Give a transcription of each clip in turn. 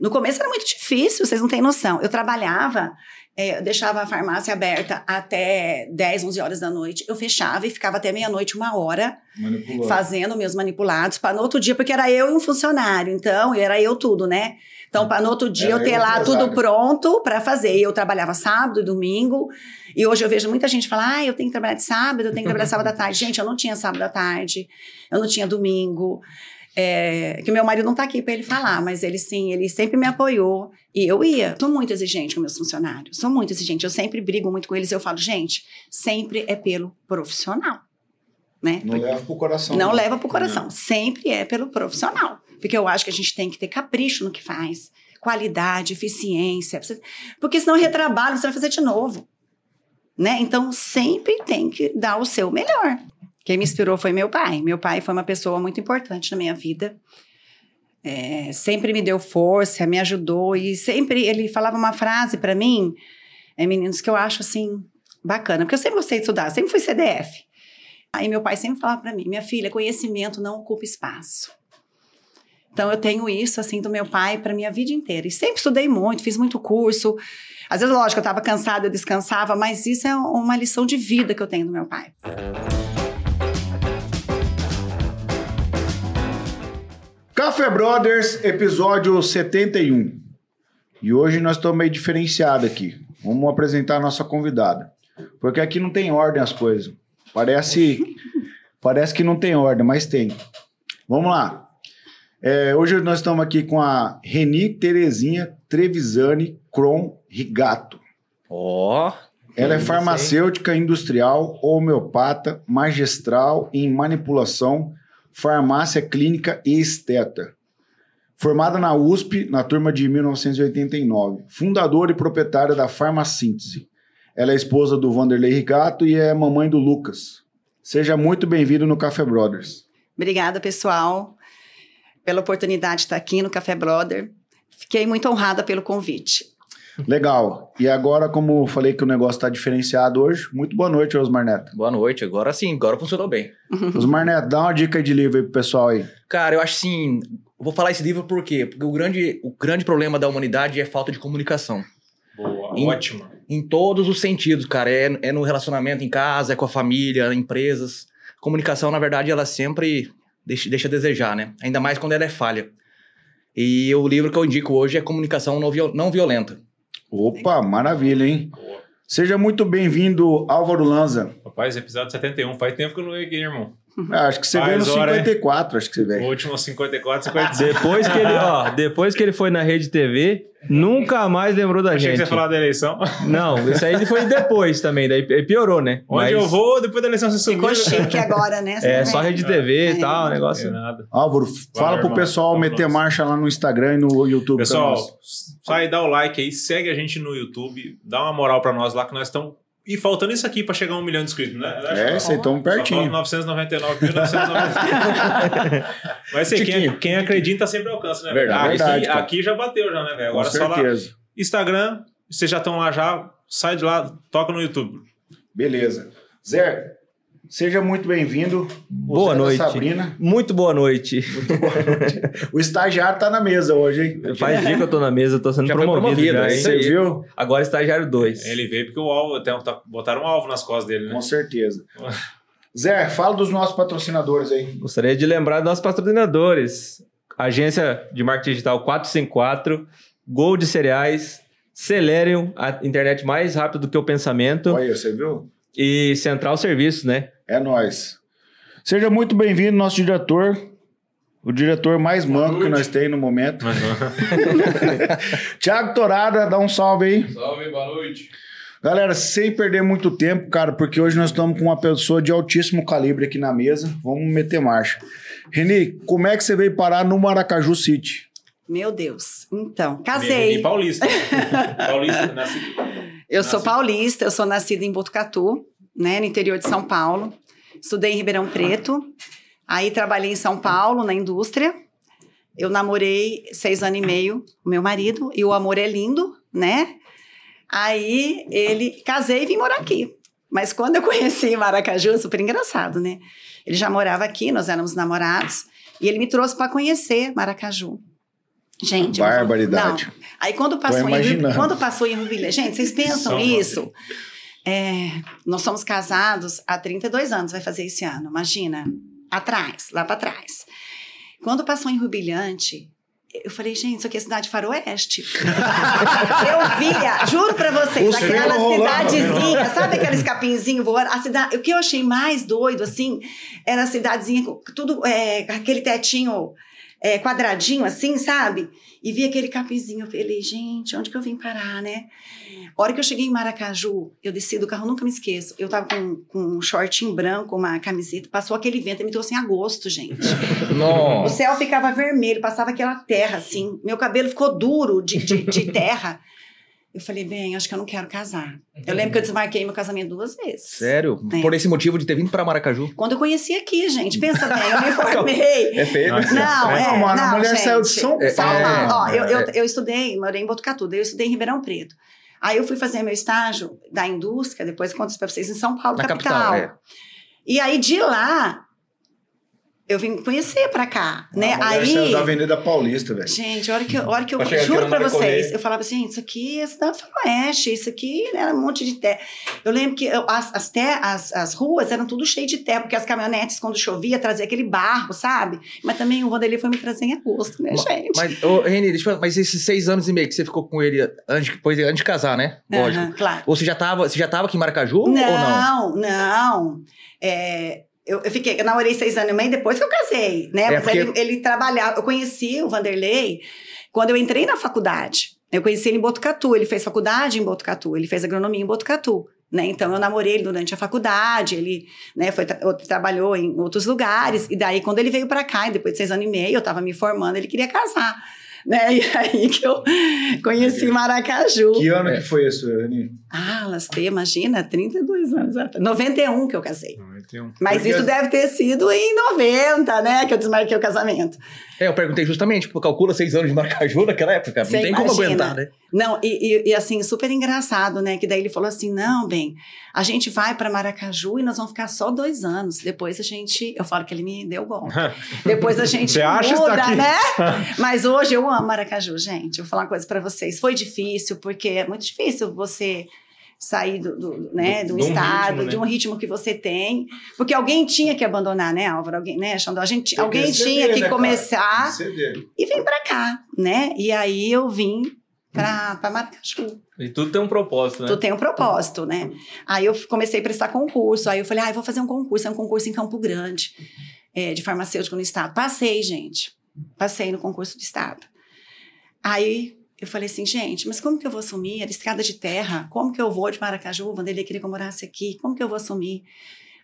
No começo era muito difícil, vocês não têm noção. Eu trabalhava, é, eu deixava a farmácia aberta até 10, 11 horas da noite. Eu fechava e ficava até meia-noite, uma hora, Manipulou. fazendo meus manipulados para no outro dia, porque era eu e um funcionário, então era eu tudo, né? Então, para no outro dia Era eu ter eu lá empresário. tudo pronto para fazer. E eu trabalhava sábado e domingo, e hoje eu vejo muita gente falar: ah, eu tenho que trabalhar de sábado, eu tenho que trabalhar sábado à tarde. Gente, eu não tinha sábado à tarde, eu não tinha domingo. É, que meu marido não tá aqui para ele falar, mas ele sim, ele sempre me apoiou. E eu ia. Sou muito exigente com meus funcionários. Sou muito exigente. Eu sempre brigo muito com eles. Eu falo, gente, sempre é pelo profissional. Né? Não leva pro coração. Não leva pro coração. Sempre é pelo profissional. Porque eu acho que a gente tem que ter capricho no que faz. Qualidade, eficiência. Porque senão retrabalho, você vai fazer de novo. Né? Então, sempre tem que dar o seu melhor. Quem me inspirou foi meu pai. Meu pai foi uma pessoa muito importante na minha vida. É, sempre me deu força, me ajudou. E sempre ele falava uma frase para mim, é, meninos, que eu acho assim bacana. Porque eu sempre gostei de estudar, sempre fui CDF. Aí meu pai sempre falava para mim, minha filha, conhecimento não ocupa espaço. Então eu tenho isso assim do meu pai para minha vida inteira. E sempre estudei muito, fiz muito curso. Às vezes, lógico, eu estava cansada, eu descansava, mas isso é uma lição de vida que eu tenho do meu pai. Café Brothers, episódio 71. E hoje nós estamos meio diferenciados aqui. Vamos apresentar a nossa convidada. Porque aqui não tem ordem as coisas. Parece, parece que não tem ordem, mas tem. Vamos lá. É, hoje nós estamos aqui com a Reni Terezinha Trevisani Cron Rigato. Ó. Ela é farmacêutica industrial, homeopata, magistral em manipulação, farmácia clínica e esteta. Formada na USP na turma de 1989. Fundadora e proprietária da Farmacíntese. Ela é esposa do Vanderlei Rigato e é mamãe do Lucas. Seja muito bem-vindo no Café Brothers. Obrigada, pessoal, pela oportunidade de estar aqui no Café Brother. Fiquei muito honrada pelo convite. Legal. E agora, como eu falei que o negócio está diferenciado hoje, muito boa noite, Osmar Neto. Boa noite. Agora sim, agora funcionou bem. Osmar Neto, dá uma dica de livro aí pro pessoal aí. Cara, eu acho assim. Vou falar esse livro por quê? Porque o grande, o grande problema da humanidade é falta de comunicação. Boa, Em- ótima. Em todos os sentidos, cara. É, é no relacionamento em casa, é com a família, empresas. Comunicação, na verdade, ela sempre deixa, deixa a desejar, né? Ainda mais quando ela é falha. E o livro que eu indico hoje é Comunicação Não Violenta. Opa, maravilha, hein? Boa. Seja muito bem-vindo, Álvaro Lanza. Rapaz, episódio 71. Faz tempo que eu não veio aqui, irmão. Ah, acho que você veio no Faz hora, hein? 54, acho que você O veio. último 54, 55. Depois que ele, ó, depois que ele foi na Rede TV, nunca mais lembrou da Achei que gente. você ia falar da eleição. Não, isso aí ele foi depois também, daí piorou, né? Onde Mas eu vou, depois da eleição você subiu. Ficou chique agora, né? É, Você só vê? Rede TV e É. tal, o Não negócio. é nada. Álvaro, fala pro irmão. pessoal Vamos meter nós. marcha lá no Instagram e no YouTube. Pessoal, sai, dá o like aí, segue a gente no YouTube, dá uma moral pra nós lá que nós estamos. E faltando isso aqui pra chegar a um milhão de inscritos, né? É, vocês estão pertinho. 999.999. Mas sei, quem, quem acredita sempre alcança, né? Verdade. Aqui, Verdade, cara. aqui já bateu, já, né, velho? Com Agora só lá. certeza. Instagram, vocês já estão lá já, sai de lá, toca no YouTube. Beleza. Zé, seja muito bem-vindo. Boa da noite. Sabrina. Muito boa noite. O estagiário tá na mesa hoje, hein? Faz dia que eu tô na mesa, eu tô sendo Já promovido, promovido, já, é hein? Você viu? Agora estagiário 2. Ele veio porque o alvo, até tá- botaram um alvo nas costas dele, né? Com certeza. Zé, fala dos nossos patrocinadores aí. Gostaria de lembrar dos nossos patrocinadores. Agência de Marketing Digital 454, Gold Cereais, Celerium, a internet mais rápida do que o pensamento, Olha, você viu? e Central Serviços, né? É nóis. Seja muito bem-vindo, nosso diretor. O diretor mais manco que nós temos no momento. Tiago Torada, dá um salve aí. Salve, boa noite. Galera, sem perder muito tempo, cara, porque hoje nós estamos com uma pessoa de altíssimo calibre aqui na mesa. Vamos meter marcha. Reni, como é que você veio parar no Maracaju City? Meu Deus. Então, Reni casei. Paulista. Paulista, nasci. Eu sou Nasci- paulista, eu sou nascida em Botucatu, né, no interior de São Paulo. Estudei em Ribeirão Preto. Aí trabalhei em São Paulo, na indústria. Eu namorei seis anos e meio com meu marido, e o amor é lindo, né? Aí ele casei e vim morar aqui. Mas quando eu conheci Maracaju, super engraçado, né? Ele já morava aqui, nós éramos namorados, e ele me trouxe para conhecer Maracaju. Gente, Barbaridade. não. Aí quando passou, em, quando passou em Rubilha, gente, vocês pensam Só isso? É, nós somos casados há 32 anos, vai fazer esse ano, imagina. Atrás, lá pra trás. Quando passou em Rubilhante, eu falei, gente, isso aqui é cidade faroeste. eu via, juro pra vocês, Os aquela cidadezinha, sabe aqueles capinzinhos voando? A cidade, o que eu achei mais doido, assim, era a cidadezinha, tudo, é, aquele tetinho é, quadradinho, assim, sabe? E vi aquele capinzinho, eu falei, gente, onde que eu vim parar, né? A hora que eu cheguei em Maracaju, eu desci do carro, nunca me esqueço. Eu tava com, com um shortinho branco, uma camiseta, passou aquele vento, e me trouxe em agosto, gente. O Nossa. céu ficava vermelho, passava aquela terra, assim. Meu cabelo ficou duro de, de, de terra. Eu falei, bem, acho que eu não quero casar. Eu lembro que eu desmarquei meu casamento duas vezes. Sério? É. Por esse motivo de ter vindo pra Maracaju? Quando eu conheci aqui, gente, pensa bem, eu me formei. É feio. Não, é, Não, mano, a não, mulher gente. saiu de São É, São é, Paulo. Ó, eu, eu, é. eu estudei, morei em Botucatu, daí eu estudei em Ribeirão Preto. Aí eu fui fazer meu estágio da indústria, depois conto isso pra vocês, em São Paulo, Na capital. capital, é. E aí de lá, eu vim conhecer pra cá, né? A mulher Aí. da Avenida Paulista, velho. Gente, a hora que a hora que eu juro pra vocês, eu falava assim, isso aqui é cidade do faroeste, isso aqui né, era um monte de terra. Eu lembro que eu- as, as, te- as, as ruas eram tudo cheio de terra, porque as caminhonetes, quando chovia, trazia aquele barro, sabe? Mas também o Vanderlei foi me trazer em agosto, né, gente? Mas, ô, Reni, deixa eu falar, mas esses seis anos e meio que você ficou com ele antes, depois, antes de casar, né? Lógico. Claro. Ou você já tava, você já tava aqui em Maracaju ou não? Não, não. É, eu, eu fiquei, eu namorei seis anos e meio depois que eu casei, né? É, Mas porque- ele, ele trabalhava, eu conheci o Vanderlei quando eu entrei na faculdade. Eu conheci ele em Botucatu, ele fez faculdade em Botucatu, ele fez agronomia em Botucatu. Né? Então eu namorei ele durante a faculdade, ele né, foi, tra- trabalhou em outros lugares, e daí quando ele veio pra cá, e depois de seis anos e meio, eu tava me formando, ele queria casar. Né? E aí que eu conheci Maracaju. Que ano É. que foi isso, Ani? Ah, Lastê, imagina, 32 anos atrás. 91 que eu casei. 91. Mas Porque- isso deve ter sido em 90, né? Que eu desmarquei o casamento. É, eu perguntei justamente, tipo, calcula seis anos de Maracaju naquela época. Você não tem como imagina. aguentar, né? Não, e, e- e, assim, super engraçado, né? Que daí ele falou assim: não, bem, a gente vai para Maracaju e nós vamos ficar só dois anos. Depois a gente. Eu falo que ele me deu golpe. Depois a gente Você acha muda, tá aqui? né? Mas hoje eu amo Maracaju, gente. Eu vou falar uma coisa para vocês. Foi difícil, porque é muito difícil você sair do, do, né, Do- do de um estado, ritmo, né? de um ritmo que você tem. Porque alguém tinha que abandonar, né, Álvaro? Alguém, né, Xandó? A gente, Tem alguém ceder, tinha que né, cara? começar e vem pra cá, né? E aí eu vim pra, pra Maracaju. E tudo tem um propósito, né? Tu tem um propósito, né? Aí eu comecei a prestar concurso. Aí eu falei, ah, eu vou fazer um concurso. É um concurso em Campo Grande, é, de farmacêutico no estado. Passei, gente. Passei no concurso do estado. Aí eu falei assim, gente, mas como que eu vou assumir? Era estrada de terra. Como que eu vou de Maracaju? Vanderlei queria que eu morasse aqui. Como que eu vou assumir?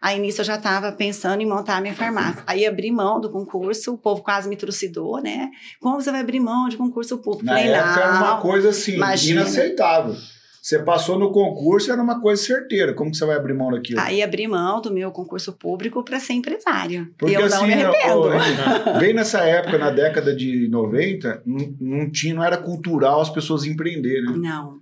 Aí nisso eu já estava pensando em montar a minha farmácia. Aí abri mão do concurso, o povo quase me trucidou, né? Como você vai abrir mão de concurso público? Na Falei, época era uma coisa assim, imagina. inaceitável. Você passou no concurso, era uma coisa certeira. Como que você vai abrir mão daquilo? Aí abri mão do meu concurso público para ser empresária. Porque e eu assim, não me arrependo. ô, bem nessa época, na década de 90, não, não tinha, não era cultural as pessoas empreenderem. né? Não.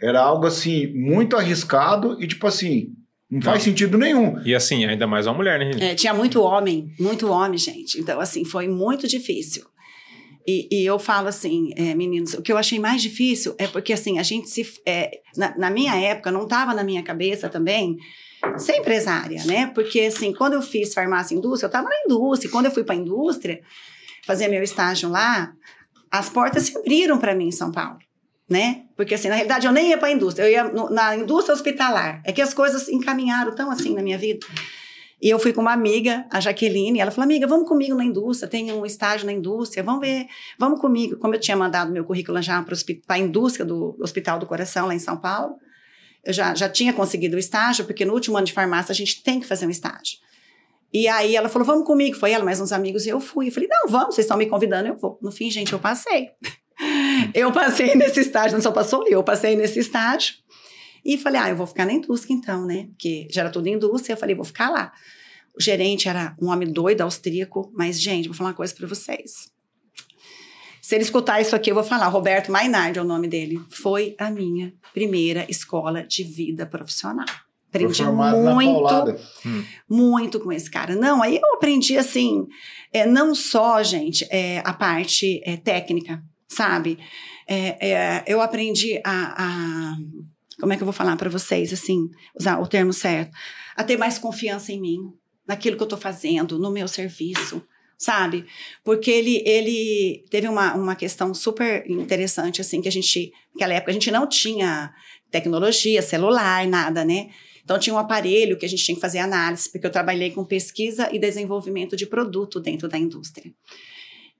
Era algo assim, muito arriscado e tipo assim, não faz sentido nenhum. E assim, ainda mais uma mulher, né, gente? É, tinha muito homem, muito homem, gente. Então, assim, foi muito difícil. E, e eu falo assim, é, meninos, o que eu achei mais difícil é porque, assim, a gente se. é, na, na minha época, não estava na minha cabeça também ser empresária, né? Porque, assim, quando eu fiz farmácia e indústria, eu estava na indústria. Quando eu fui para a indústria, fazer meu estágio lá, as portas se abriram para mim em São Paulo. Né? Porque assim, na realidade eu nem ia para a indústria, eu ia no- na indústria hospitalar. É que as coisas encaminharam tão assim na minha vida. E eu fui com uma amiga, a Jaqueline, e ela falou: Amiga, vamos comigo na indústria, tem um estágio na indústria, vamos ver, vamos comigo. Como eu tinha mandado meu currículo já para a indústria do Hospital do Coração, lá em São Paulo, eu já, já tinha conseguido o estágio, porque no último ano de farmácia a gente tem que fazer um estágio. E aí ela falou: Vamos comigo. Foi ela, mais uns amigos, e eu fui. Eu falei: Não, vamos, vocês estão me convidando, eu vou. No fim, gente, eu passei. Eu passei nesse estágio, não só passou, eu passei nesse estágio. E falei, ah, eu vou ficar na indústria então, né? Porque já era tudo indústria, eu falei, vou ficar lá. O gerente era um homem doido, austríaco, mas, gente, vou falar uma coisa para vocês. Se ele escutar isso aqui, eu vou falar. Roberto Mainardi é o nome dele. Foi a minha primeira escola de vida profissional. Aprendi muito, paulada. muito com esse cara. Não, aí eu aprendi assim, é, não só, gente, é, a parte é, técnica, sabe? É, é, eu aprendi a, a, Como é que eu vou falar para vocês, assim, usar o termo certo? A ter mais confiança em mim, naquilo que eu tô fazendo, no meu serviço, sabe? Porque ele, ele teve uma, uma questão super interessante, assim, que a gente. Naquela época a gente não tinha tecnologia, celular, nada, né? Então tinha um aparelho que a gente tinha que fazer análise, porque eu trabalhei com pesquisa e desenvolvimento de produto dentro da indústria.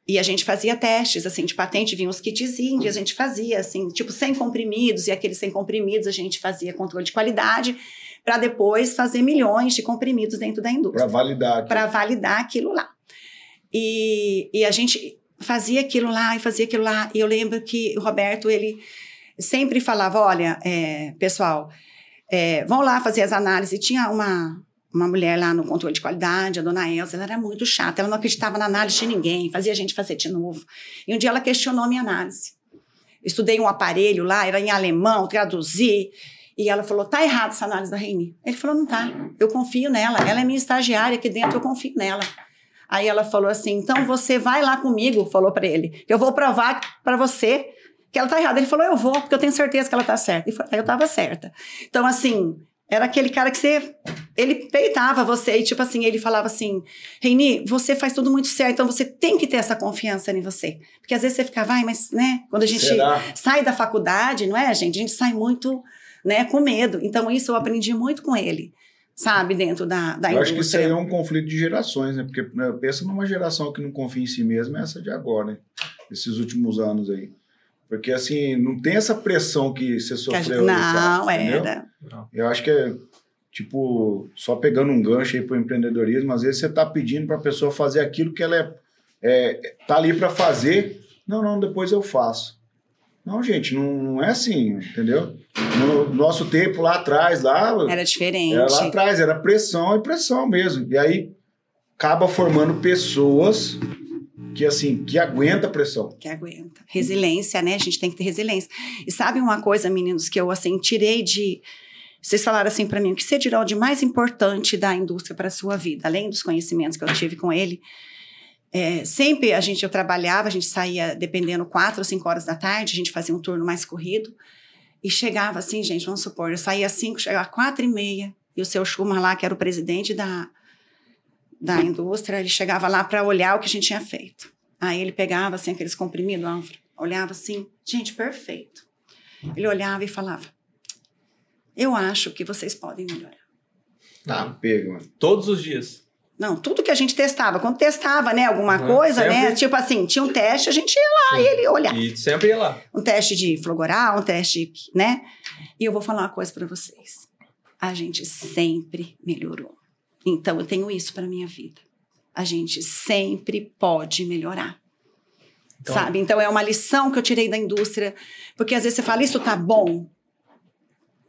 E a gente fazia testes, assim, de patente, vinham os kitzinhos, a gente fazia, assim, tipo, sem comprimidos, e aqueles sem comprimidos a gente fazia controle de qualidade, para depois fazer milhões de comprimidos dentro da indústria. Para validar. Para validar aquilo lá. E, e a gente fazia aquilo lá e fazia aquilo lá. E eu lembro que o Roberto, ele sempre falava: olha, é, pessoal, é, vão lá fazer as análises. Tinha uma, uma mulher lá no controle de qualidade, a dona Elza, ela era muito chata, ela não acreditava na análise de ninguém, fazia a gente fazer de novo. E um dia ela questionou a minha análise. Estudei um aparelho lá, era em alemão, traduzi, e ela falou: tá errado essa análise da Reini. Ele falou: não tá, eu confio nela, ela é minha estagiária aqui dentro, eu confio nela. Aí ela falou assim: então você vai lá comigo, falou para ele, eu vou provar para você que ela tá errada. Ele falou: eu vou, porque eu tenho certeza que ela tá certa. E foi, eu tava certa. Então, assim, era aquele cara que você. Ele peitava você e, tipo assim, ele falava assim: Reini, você faz tudo muito certo, então você tem que ter essa confiança em você. Porque às vezes você fica, vai, mas, né, quando a gente Será? sai da faculdade, não é, gente? A gente sai muito, né, com medo. Então, isso eu aprendi muito com ele, sabe, dentro da, da Eu acho que isso aí indústria. é um conflito de gerações, né? Porque né, pensa numa geração que não confia em si mesma, é essa de agora, né? Esses últimos anos aí. Porque, assim, não tem essa pressão que você Que a gente- sofreu. aí, cara, não, entendeu? era. Eu acho que é, tipo, só pegando um gancho aí pro empreendedorismo, às vezes você tá pedindo pra pessoa fazer aquilo que ela é, é tá ali pra fazer. Não, não, depois eu faço. Não, gente, não, não é assim, entendeu? No nosso tempo lá atrás, lá, Era diferente. era lá atrás, era pressão e pressão mesmo. E aí acaba formando pessoas que assim, que aguenta a pressão. que aguenta. Resiliência, né? A gente tem que ter resiliência. E sabe uma coisa, meninos, que eu assim tirei de vocês falaram assim para mim, o que você tirou de mais importante da indústria para a sua vida, além dos conhecimentos que eu tive com ele? É, sempre a gente eu trabalhava, a gente saía dependendo quatro ou cinco horas da tarde, a gente fazia um turno mais corrido e chegava assim, gente, vamos supor, eu saía às cinco, chegava às quatro e meia e o seu Schumann lá, que era o presidente da da indústria, ele chegava lá para olhar o que a gente tinha feito. Aí ele pegava assim aqueles comprimidos, Álvaro, olhava assim, gente, perfeito. Ele olhava e falava: Eu acho que vocês podem melhorar. Tá, pega, mano. Todos os dias. Não, tudo que a gente testava, quando testava, né, alguma Uhum, coisa, né, sempre. tipo assim, tinha um teste, a gente ia lá e ele olhava. E sempre ia lá. Um teste de flogoral, um teste, né? E eu vou falar uma coisa para vocês. A gente sempre melhorou. Então eu tenho isso para minha vida. A gente sempre pode melhorar. Então- sabe? Então é uma lição que eu tirei da indústria, porque às vezes você fala isso tá bom.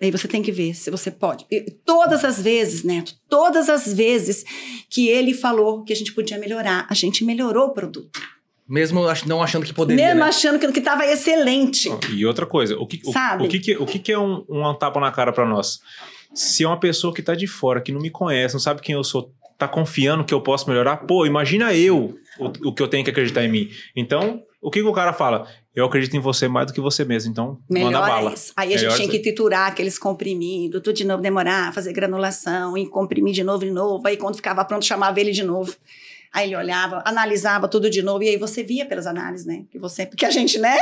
Aí você tem que ver se você pode. E todas as vezes, Neto, todas as vezes que ele falou que a gente podia melhorar, a gente melhorou o produto. Mesmo ach- não achando que poderia. Mesmo né? achando que estava excelente. E outra coisa, o que, o, Sabe? o que, que- o que, que é um, um tapa na cara pra nós? Se é uma pessoa que tá de fora, que não me conhece, não sabe quem eu sou, tá confiando que eu posso melhorar, pô, imagina eu o, o que eu tenho que acreditar em mim. Então, o que, que o cara fala? Eu acredito em você mais do que você mesmo, então manda Melhor bala. é isso. Aí a Melhor gente tinha que triturar aqueles comprimidos, tudo de novo demorar, fazer granulação e comprimir de novo de novo. Aí quando ficava pronto, chamava ele de novo. Aí ele olhava, analisava tudo de novo, e aí você via pelas análises, né? Que você, porque a gente, né?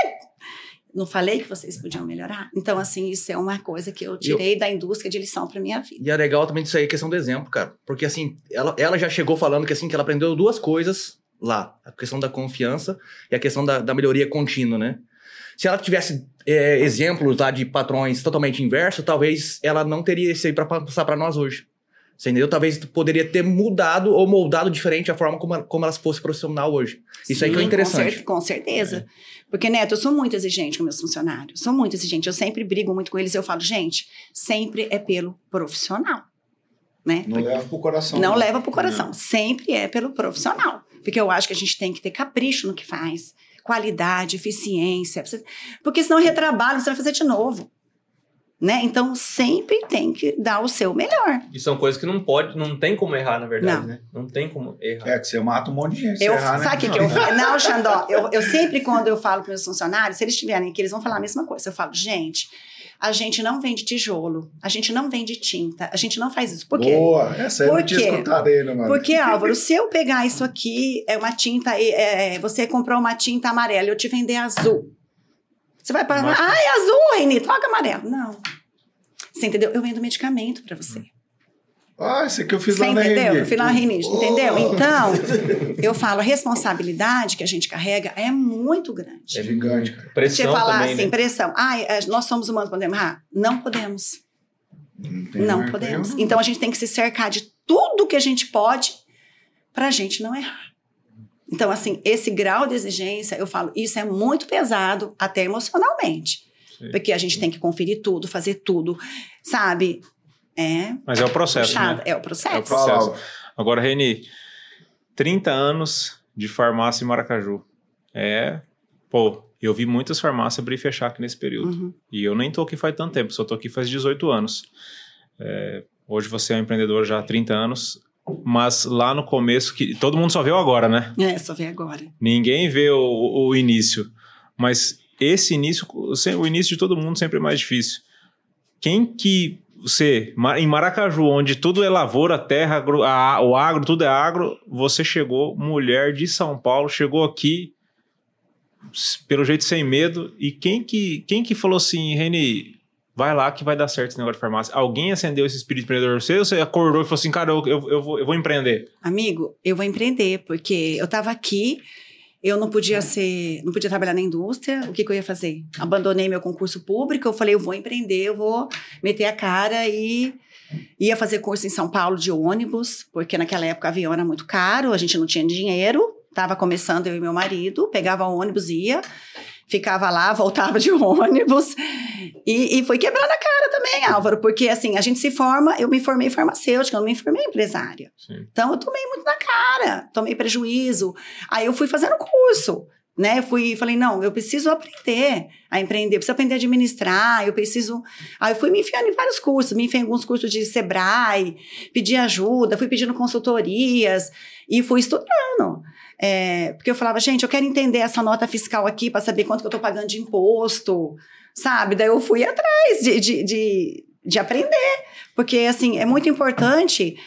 Não falei que vocês podiam melhorar. Então, assim, isso é uma coisa que eu tirei da indústria de lição para minha vida. E é legal também disso aí, questão do exemplo, cara. Porque assim, ela, ela já chegou falando que assim, que ela aprendeu duas coisas lá. A questão da confiança e a questão da, da melhoria contínua, né? Se ela tivesse é, exemplos lá de patrões totalmente inversos, talvez ela não teria isso aí pra passar pra nós hoje. Você entendeu? Talvez poderia ter mudado ou moldado diferente a forma como, ela- como ela fosse profissional hoje. Isso aí que é Sim, interessante. Com, cer- com certeza. Porque, Neto, eu sou muito exigente com meus funcionários. Sou muito exigente. Eu sempre brigo muito com eles. Eu falo, gente, sempre é pelo profissional. Né? Não leva pro coração. Não leva pro coração. Sempre é pelo profissional. Porque eu acho que a gente tem que ter capricho no que faz. Qualidade, eficiência. Porque senão retrabalho, você vai fazer de novo. Né? Então sempre tem que dar o seu melhor. E são coisas que não pode, não tem como errar, na verdade, Não. né? Não tem como errar. É que você mata um monte de gente. Eu, errar, né? sabe o que, que eu falo? Não, Xandó, eu, eu sempre, quando eu falo para meus funcionários, se eles estiverem aqui, eles vão falar a mesma coisa. Eu falo, gente, a gente não vende tijolo, a gente não vende tinta, a gente não faz isso. Por quê? Boa, essa aí eu Por não tinha quê? escutado ainda, mano. Porque, Álvaro, se eu pegar isso aqui, é uma tinta, é, é, você comprou uma tinta amarela, eu te vender azul. Você vai para. Mas- Ah, é azul, Reni, troca amarelo. Não. Você entendeu? Eu vendo medicamento para você. Ah, esse aqui eu fiz Você lá na entendeu? Eu fui lá na Oh. entendeu? Então, eu falo, a responsabilidade que a gente carrega é muito grande. É gigante, cara. Você Pressão falar também, assim, né? pressão. Ah, nós somos humanos, podemos errar? Não podemos. Não, podemos. Então a gente tem que se cercar de tudo que a gente pode para a gente não errar. Então, assim, esse grau de exigência, eu falo, isso é muito pesado, até emocionalmente. Sim. Porque a gente tem que conferir tudo, fazer tudo, sabe? É Mas é o processo, puxado, né? é o processo. É o processo. Agora, Reni, 30 anos de farmácia em Maracaju. É, pô, eu vi muitas farmácias abrir e fechar aqui nesse período. Uhum. E eu nem tô aqui faz tanto tempo, só tô aqui faz 18 anos. É, hoje você é um empreendedor já há 30 anos, mas lá no começo, que todo mundo só viu agora, né? É, só ver agora. Ninguém vê o, o início. Mas esse início, o início de todo mundo sempre é mais difícil. Quem que você, em Maracaju, onde tudo é lavoura, terra, agro- a- o agro, tudo é agro, você chegou, mulher de São Paulo, chegou aqui, pelo jeito sem medo, e quem que, quem que falou assim, Reni, vai lá que vai dar certo esse negócio de farmácia? Alguém acendeu esse espírito empreendedor? Ou você acordou e falou assim, cara, eu, eu, eu vou, eu vou empreender? Amigo, eu vou empreender, porque eu estava aqui, eu não podia ser, não podia trabalhar na indústria, o que, que eu ia fazer? Abandonei meu concurso público, eu falei, eu vou empreender, eu vou meter a cara e ia fazer curso em São Paulo de ônibus, porque naquela época avião era muito caro, a gente não tinha dinheiro, estava começando eu e meu marido, pegava o ônibus, ia, ficava lá, voltava de ônibus e, e foi quebrando a cara também, Álvaro, porque assim, a gente se forma, eu me formei farmacêutica, eu não me formei empresária. Sim. Então eu tomei muito na cara, tomei prejuízo. Aí eu fui fazendo curso, né? Eu fui, falei, não, eu preciso aprender a empreender, eu preciso aprender a administrar, eu preciso. Aí eu fui me enfiando em vários cursos, me enfiei em alguns cursos de Sebrae, pedi ajuda, fui pedindo consultorias e fui estudando. É, porque eu falava, gente, eu quero entender essa nota fiscal aqui para saber quanto que eu estou pagando de imposto, sabe? Daí eu fui atrás de, de, de, de aprender, porque assim é muito importante.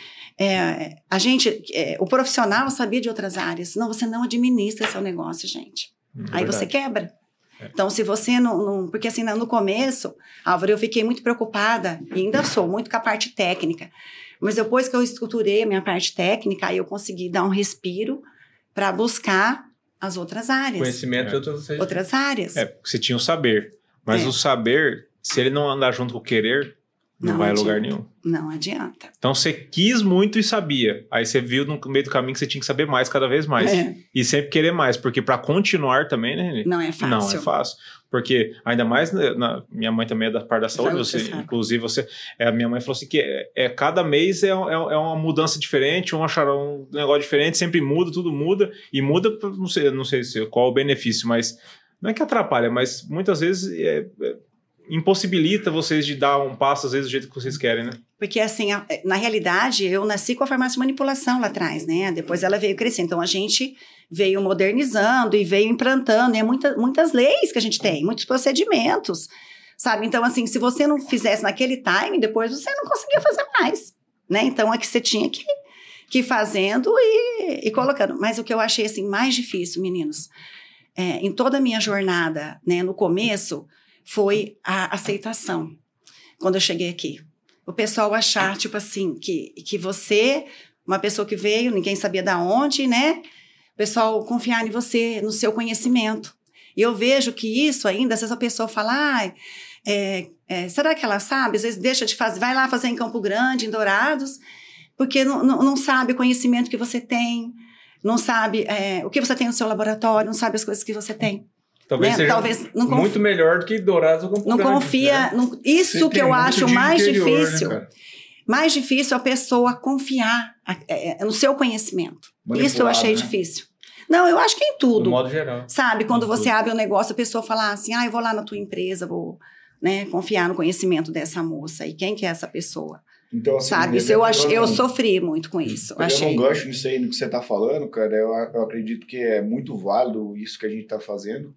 é, a gente, é, o profissional sabia de outras áreas, senão você não administra seu negócio, gente. Aí você quebra. Então, se você não, não- Porque assim, no começo, Álvaro, eu fiquei muito preocupada, e ainda sou, muito com a parte técnica. Mas depois que eu estruturei a minha parte técnica, aí eu consegui dar um respiro para buscar as outras áreas. Conhecimento É. outras Outras áreas. É, porque você tinha o saber. Mas É. o saber, se ele não andar junto com o querer, não, Não vai a adianta. lugar nenhum. Não adianta. Então você quis muito e sabia. Aí você viu no meio do caminho que você tinha que saber mais cada vez mais. É, E sempre querer mais, porque para continuar também, né, Renê? não é fácil. Não é fácil. Porque ainda mais, né, na- minha mãe também é da parte da saúde, você, você inclusive você, é, minha mãe falou assim que é, é cada mês é, é, é uma mudança diferente, um, achar um negócio diferente, sempre muda, tudo muda, e muda, não sei, não sei se, qual o benefício, mas não é que atrapalha, mas muitas vezes é- é- impossibilita vocês de dar um passo, às vezes, do jeito que vocês querem, né? Porque, assim, a- na realidade, eu nasci com a farmácia de manipulação lá atrás, né? Depois ela veio crescer. Então, a gente veio modernizando e veio implantando. E é muita, muitas leis que a gente tem, muitos procedimentos, sabe? Então, assim, se você não fizesse naquele time, depois você não conseguia fazer mais, né? Então, é que você tinha que, que ir fazendo e, e colocando. Mas o que eu achei, assim, mais difícil, meninos, é, em toda a minha jornada, né? No começo, foi a aceitação. Quando eu cheguei aqui o pessoal achar, tipo assim, que, que você, uma pessoa que veio, ninguém sabia da onde, né? O pessoal confiar em você, no seu conhecimento. E eu vejo que isso ainda, às vezes a pessoa fala, ah, é, é, será que ela sabe? Às vezes deixa de fazer, vai lá fazer em Campo Grande, em Dourados, porque não, não, não sabe o conhecimento que você tem, não sabe é, o que você tem no seu laboratório, não sabe as coisas que você tem. Talvez né? seja Talvez não conf- muito melhor do que Dourados ou Campo Não Grande, confia. né? não- isso Você que eu acho mais interior, né, difícil. cara? mais difícil a pessoa confiar é, no seu conhecimento. Isso eu achei né? difícil. Não, eu acho que em Do tudo. modo geral. Sabe, quando Em você tudo. abre um negócio, a pessoa fala assim: ah, eu vou lá na tua empresa, vou né, confiar no conhecimento dessa moça e quem que é essa pessoa, Então, assim, sabe? Isso eu, ach, eu sofri muito com isso, Pegando achei. um gancho nisso aí, no que você tá falando, cara, eu, eu acredito que é muito válido isso que a gente tá fazendo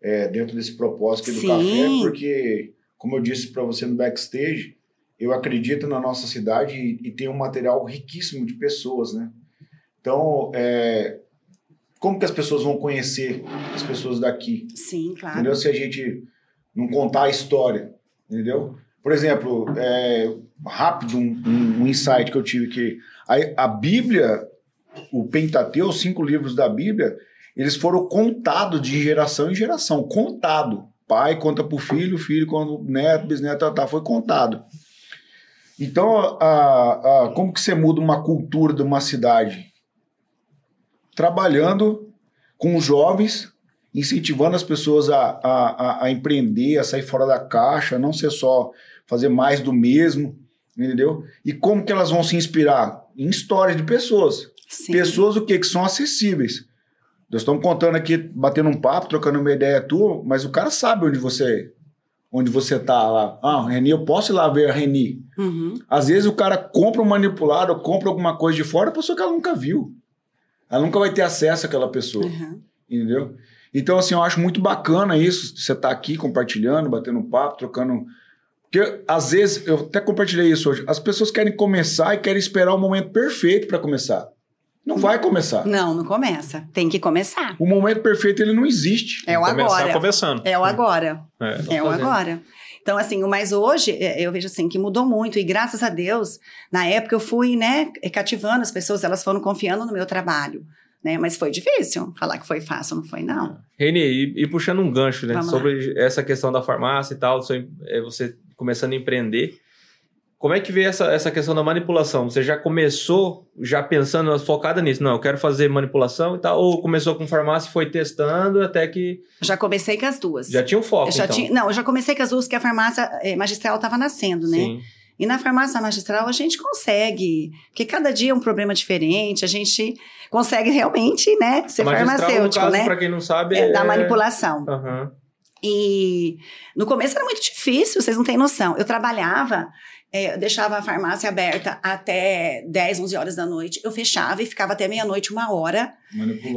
é, dentro desse propósito aqui do Sim. café, porque, como eu disse para você no backstage, eu acredito na nossa cidade e, e tem um material riquíssimo de pessoas, né? Então, é, como que as pessoas vão conhecer as pessoas daqui? Sim, claro. Entendeu? Se a gente não contar a história, entendeu? Por exemplo, é, rápido, um, um- um insight que eu tive que a, a Bíblia, o Pentateu, os cinco livros da Bíblia, eles foram contados de geração em geração, contado. Pai conta para o filho, filho conta pro neto, bisneto, tá, tá, foi contado. Então, a, a, como que você muda uma cultura de uma cidade? Trabalhando com os jovens, incentivando as pessoas a, a, a, empreender, a sair fora da caixa, não ser só fazer mais do mesmo, entendeu? E como que elas vão se inspirar? Em histórias de pessoas. Sim. Pessoas o quê? Que são acessíveis. Nós estamos contando aqui, batendo um papo, trocando uma ideia tua, mas o cara sabe onde você onde você tá lá. Ah, Reni, eu posso ir lá ver a Reni. Uhum. Às vezes o cara compra um manipulado, ou compra alguma coisa de fora, a pessoa que ela nunca viu. Ela nunca vai ter acesso àquela pessoa. Uhum. Entendeu? Então, assim, eu acho muito bacana isso, você tá aqui compartilhando, batendo um papo, trocando. Porque, às vezes, eu até compartilhei isso hoje, as pessoas querem começar e querem esperar o momento perfeito para começar. Não vai começar. Não, não começa. Tem que começar. O momento perfeito, ele não existe. É o Começar agora. começando. É o agora. É. É o fazendo. agora. Então, assim, mas hoje é, eu vejo assim que mudou muito e graças a Deus, na época eu fui, né, cativando as pessoas, elas foram confiando no meu trabalho, né? Mas foi difícil. Falar que foi fácil, não foi, não. Reni, e, e puxando um gancho, né? Vamos lá. sobre essa questão da farmácia e tal, é, você começando a empreender. Como é que veio essa, essa questão da manipulação? Você já começou já pensando, focada nisso? Não, eu quero fazer manipulação e tal? Ou começou com farmácia e foi testando até que Já comecei com as duas. já tinha um foco, Eu já então? tinha- não, eu já comecei com as duas, que a farmácia eh, magistral estava nascendo, né? Sim. E na farmácia magistral a gente consegue, porque cada dia é um problema diferente, a gente consegue realmente, né, ser Magistral, farmacêutico, caso, né? Pra quem não sabe, É, da manipulação. Aham. E no começo era muito difícil, vocês não têm noção. Eu trabalhava, eh, eu deixava a farmácia aberta até 10, 11 horas da noite. Eu fechava e ficava até meia-noite, uma hora,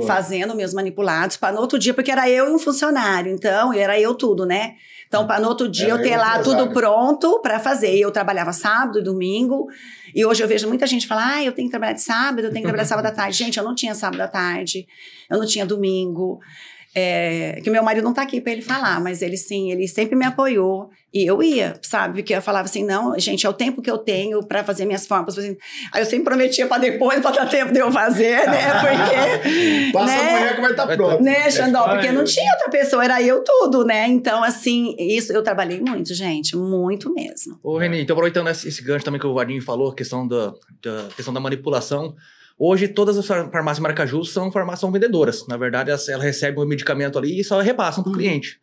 fazendo meus manipulados para no outro dia, porque era eu e um funcionário, então era eu tudo, né? Então, para no outro dia Era eu ter eu lá tudo pronto para fazer. Eu trabalhava sábado e domingo, e hoje eu vejo muita gente falar: ah, eu tenho que trabalhar de sábado, eu tenho que trabalhar sábado à tarde. Gente, eu não tinha sábado à tarde, eu não tinha domingo. É, que meu marido não tá aqui para ele falar, mas ele sim, ele sempre me apoiou e eu ia, sabe? Porque eu falava assim: não, gente, é o tempo que eu tenho para fazer minhas formas. Aí eu sempre prometia para depois, para dar tempo de eu fazer, né? Porque. Passa né? amanhã que vai estar Vai pronto. Né, Xandó? Ai, Porque não eu- tinha outra pessoa, era eu tudo, né? Então, assim, isso eu trabalhei muito, gente, muito mesmo. Ô, Reni, então aproveitando esse, gancho também que o Vardinho falou, a questão da, da questão da manipulação. Hoje, todas as far- farmácias Maracaju são farmácias são vendedoras. Na verdade, elas, elas recebem o medicamento ali e só repassam para o Uhum. cliente.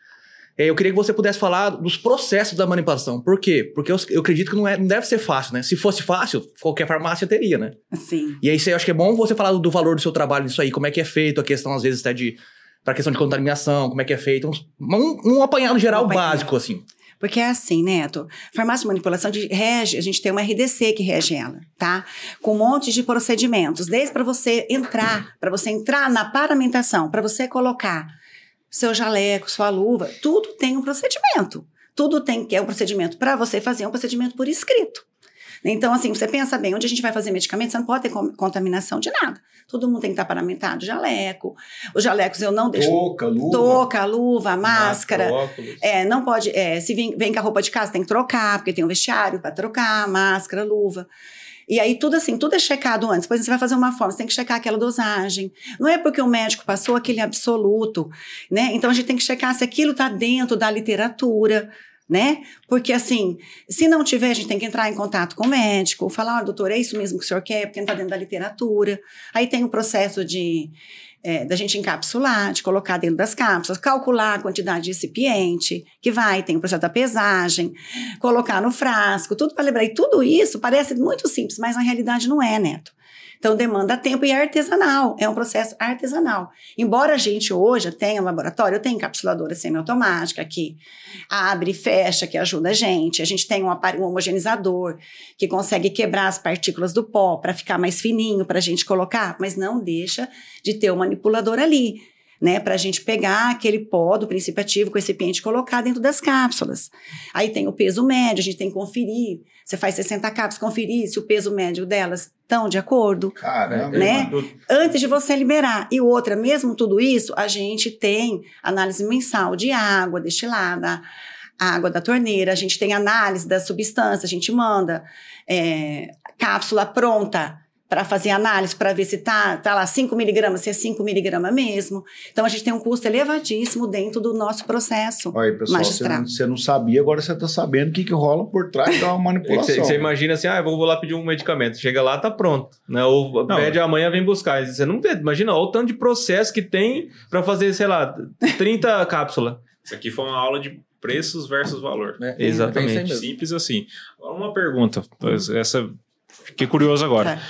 É, Eu queria que você pudesse falar dos processos da manipulação. Por quê? Porque eu, eu acredito que não, é, não deve ser fácil, né? Se fosse fácil, qualquer farmácia teria, né? Assim. E aí, eu acho que é bom você falar do valor do seu trabalho nisso aí, como é que é feito, a questão, às vezes, até de. Para questão de contaminação, como é que é feito. Um, um, um apanhado geral Um apanhado. básico, assim. Porque é assim, Neto. Farmácia de manipulação de, rege, a gente tem uma RDC que rege ela, tá? Com um monte de procedimentos, desde para você entrar, para você entrar na paramentação, para você colocar seu jaleco, sua luva, tudo tem um procedimento. Tudo tem que é um procedimento para você fazer, é um procedimento por escrito. Então, assim, você pensa bem, onde a gente vai fazer medicamento, você não pode ter contaminação de nada. Todo mundo tem que estar paramentado, jaleco. Os jalecos eu não deixo. Touca, luva. Touca, luva, máscara. óculos. É, não pode. é, se vem, vem com a roupa de casa, tem que trocar, porque tem um vestiário para trocar, máscara, luva. E aí, tudo assim, tudo é checado antes. Depois você vai fazer uma forma, você tem que checar aquela dosagem. Não é porque o médico passou aquele absoluto, né? Então a gente tem que checar se aquilo está dentro da literatura, né? Porque assim, se não tiver, a gente tem que entrar em contato com o médico, falar, ó, doutor, é isso mesmo que o senhor quer, porque não está dentro da literatura. Aí tem o processo de é, da gente encapsular, de colocar dentro das cápsulas, calcular a quantidade de recipiente que vai, tem o processo da pesagem, colocar no frasco, tudo para lembrar. E tudo isso parece muito simples, mas na realidade não é, Neto. Então demanda tempo e é artesanal, é um processo artesanal. Embora a gente hoje tenha um laboratório, eu tenho encapsuladora semiautomática que abre e fecha, que ajuda a gente. A gente tem um, um homogeneizador que consegue quebrar as partículas do pó para ficar mais fininho para a gente colocar, mas não deixa de ter o manipulador ali né, para a gente pegar aquele pó do princípio ativo com recipiente e colocar dentro das cápsulas. Aí tem o peso médio, a gente tem que conferir. Você faz 60 cápsulas, conferir se o peso médio delas estão de acordo. Caramba, Né? mano. Antes de você liberar. E outra, mesmo tudo isso, a gente tem análise mensal de água destilada, água da torneira, a gente tem análise da substância, a gente manda é, cápsula pronta para fazer análise, para ver se tá, tá lá 5 miligramas, se é 5 miligramas mesmo. Então, a gente tem um custo elevadíssimo dentro do nosso processo Olha aí, pessoal, você magistral. não, você não sabia, agora você tá sabendo o que, que rola por trás da É manipulação. Você você imagina assim, ah, eu vou lá pedir um medicamento. Chega lá, tá pronto. Né? Ou Não. pede amanhã, vem buscar. Você não vê, imagina olha o tanto de processo que tem para fazer, sei lá, 30 cápsulas. Isso aqui foi uma aula de preços versus valor. É, Exatamente. é. Simples assim. Uma pergunta. pois Essa. Fiquei curioso agora. Tá.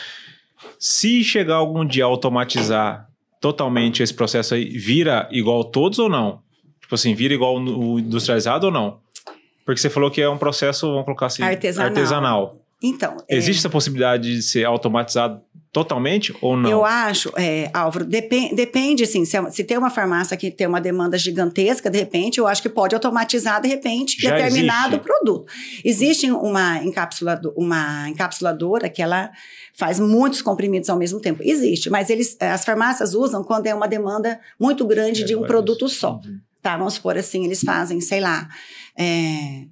Se chegar algum dia a automatizar totalmente esse processo aí, vira igual todos ou não? Tipo assim, vira igual o industrializado ou não? Porque você falou que é um processo, vamos colocar assim, Artesanal. artesanal. Então, é, Existe essa possibilidade de ser automatizado totalmente ou não? Eu acho, é, Álvaro, depen- depende, assim, se, é se tem uma farmácia que tem uma demanda gigantesca, de repente, eu acho que pode automatizar, de repente, Já determinado existe. produto. Existe uma, encapsulado, uma encapsuladora que ela faz muitos comprimidos ao mesmo tempo. Existe, mas eles, as farmácias usam quando é uma demanda muito grande de um É, produto só. Tá, vamos supor assim, eles fazem, sei lá, é,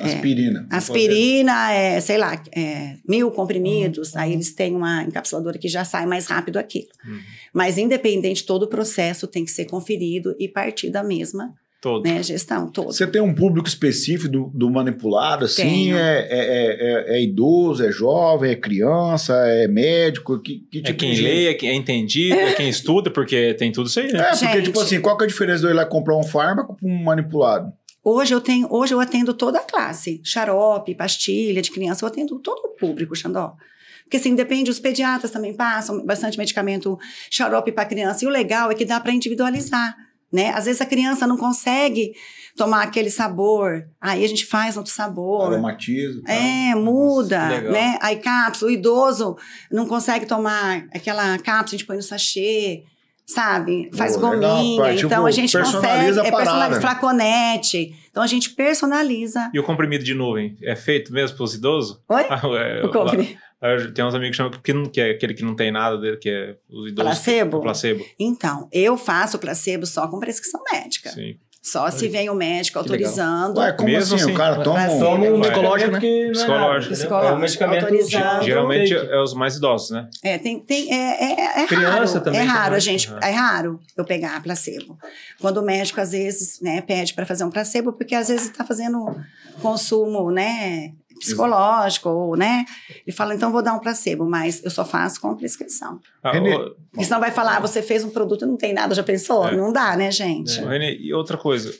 Aspirina. Aspirina, é, sei lá, é, mil comprimidos, aí eles têm uma encapsuladora que já sai mais rápido aquilo. Uhum. Mas, independente, todo o processo tem que ser conferido e partir da mesma Todo. né, gestão toda. Você tem um público específico do, do manipulado, assim? É, é, é, é- é idoso, é jovem, é criança, é médico? Que, que É tipo quem de gente? lê, é quem é entendido, é quem estuda, porque tem tudo isso aí, né? É, porque, Gente. tipo assim, qual que é a diferença de eu ir lá comprar um fármaco para um manipulado? Hoje eu tenho, hoje eu atendo toda a classe, xarope, pastilha de criança, eu atendo todo o público, Xandó. Porque assim, depende, os pediatras também passam bastante medicamento xarope para criança. E o legal é que dá para individualizar, né? Às vezes a criança não consegue tomar aquele sabor, aí a gente faz outro sabor. Aromatiza. tal. É, muda, legal. né? Aí cápsula, o idoso não consegue tomar aquela cápsula, a gente põe no sachê, sabe? Faz Pô, gominha. pai. Tipo, então a gente personaliza consegue. a É personaliza parada. flaconete. Então a gente personaliza. E o comprimido de nuvem é feito mesmo para os idosos? Oi? Ah, é, O compre- lá- tem uns amigos que chamam que, não- que é aquele que não tem nada dele, que é os idosos. Placebo? O placebo. Então, eu faço placebo só com prescrição médica. Sim. Só se vem o médico autorizando. Ué, como Mesmo assim? assim, O cara toma um... Toma um Psicológico, não é Psicológico. entendeu? Psicológico, É um medicamento autorizado. Geralmente é os mais idosos, né? É, tem, tem, é, é, é Criança raro. também é raro a gente, é raro eu pegar placebo. Quando o médico às vezes, né, pede para fazer um placebo, porque às vezes está fazendo consumo, né, psicológico ou, né, ele fala então vou dar um placebo, mas eu só faço com prescrição. Ah, Renê, Porque senão vai falar, "Ah, você fez um produto e não tem nada, já pensou? É. Não dá, né, gente? ô, Renê, e outra coisa.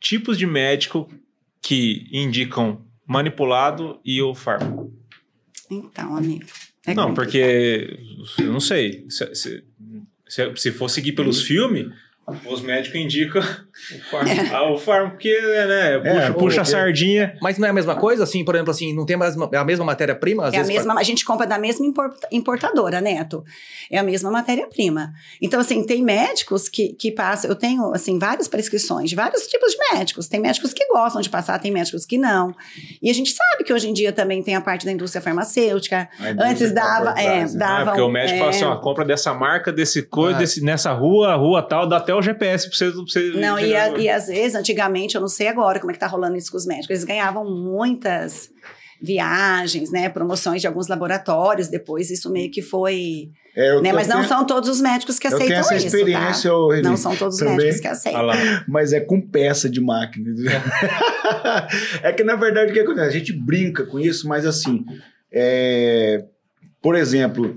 Tipos de médico que indicam manipulado e o fármaco. Então, amigo. é não, complicado. porque eu não sei. Se, se, se, se for seguir pelos filmes, os médicos indicam o fármaco. Ah, o fármaco, porque, né, puxa, É, puxa a sardinha. Mas não é a mesma coisa, assim, por exemplo, assim, não tem mais uma- a mesma matéria-prima? É a mesma, a gente compra da mesma impor- importadora, Neto. É a mesma matéria-prima. Então, assim, tem médicos que, que passam. Eu tenho, assim, várias prescrições de vários tipos de médicos. Tem médicos que gostam de passar, tem médicos que não. E a gente sabe que hoje em dia também tem a parte da indústria farmacêutica. Indústria Antes que tá dava, é, né? dava. Porque o médico é, fala assim, ó, compra dessa marca, desse coisa, Ah. desse, nessa rua, rua tal, dá até o GPS pra você... Pra você Não, e, a- e às vezes, antigamente, eu não sei agora como é que tá rolando isso com os médicos, eles ganhavam muitas viagens, né, promoções de alguns laboratórios, depois isso meio que foi, É, eu né, mas não tenho- são todos os médicos que Eu tenho aceitam essa isso, experiência, tá? ô, Renê, Não são todos os também. médicos que Ah aceitam. lá. Mas é com peça de máquina. é que, na verdade, o que acontece? A gente brinca com isso, mas assim, é, por exemplo,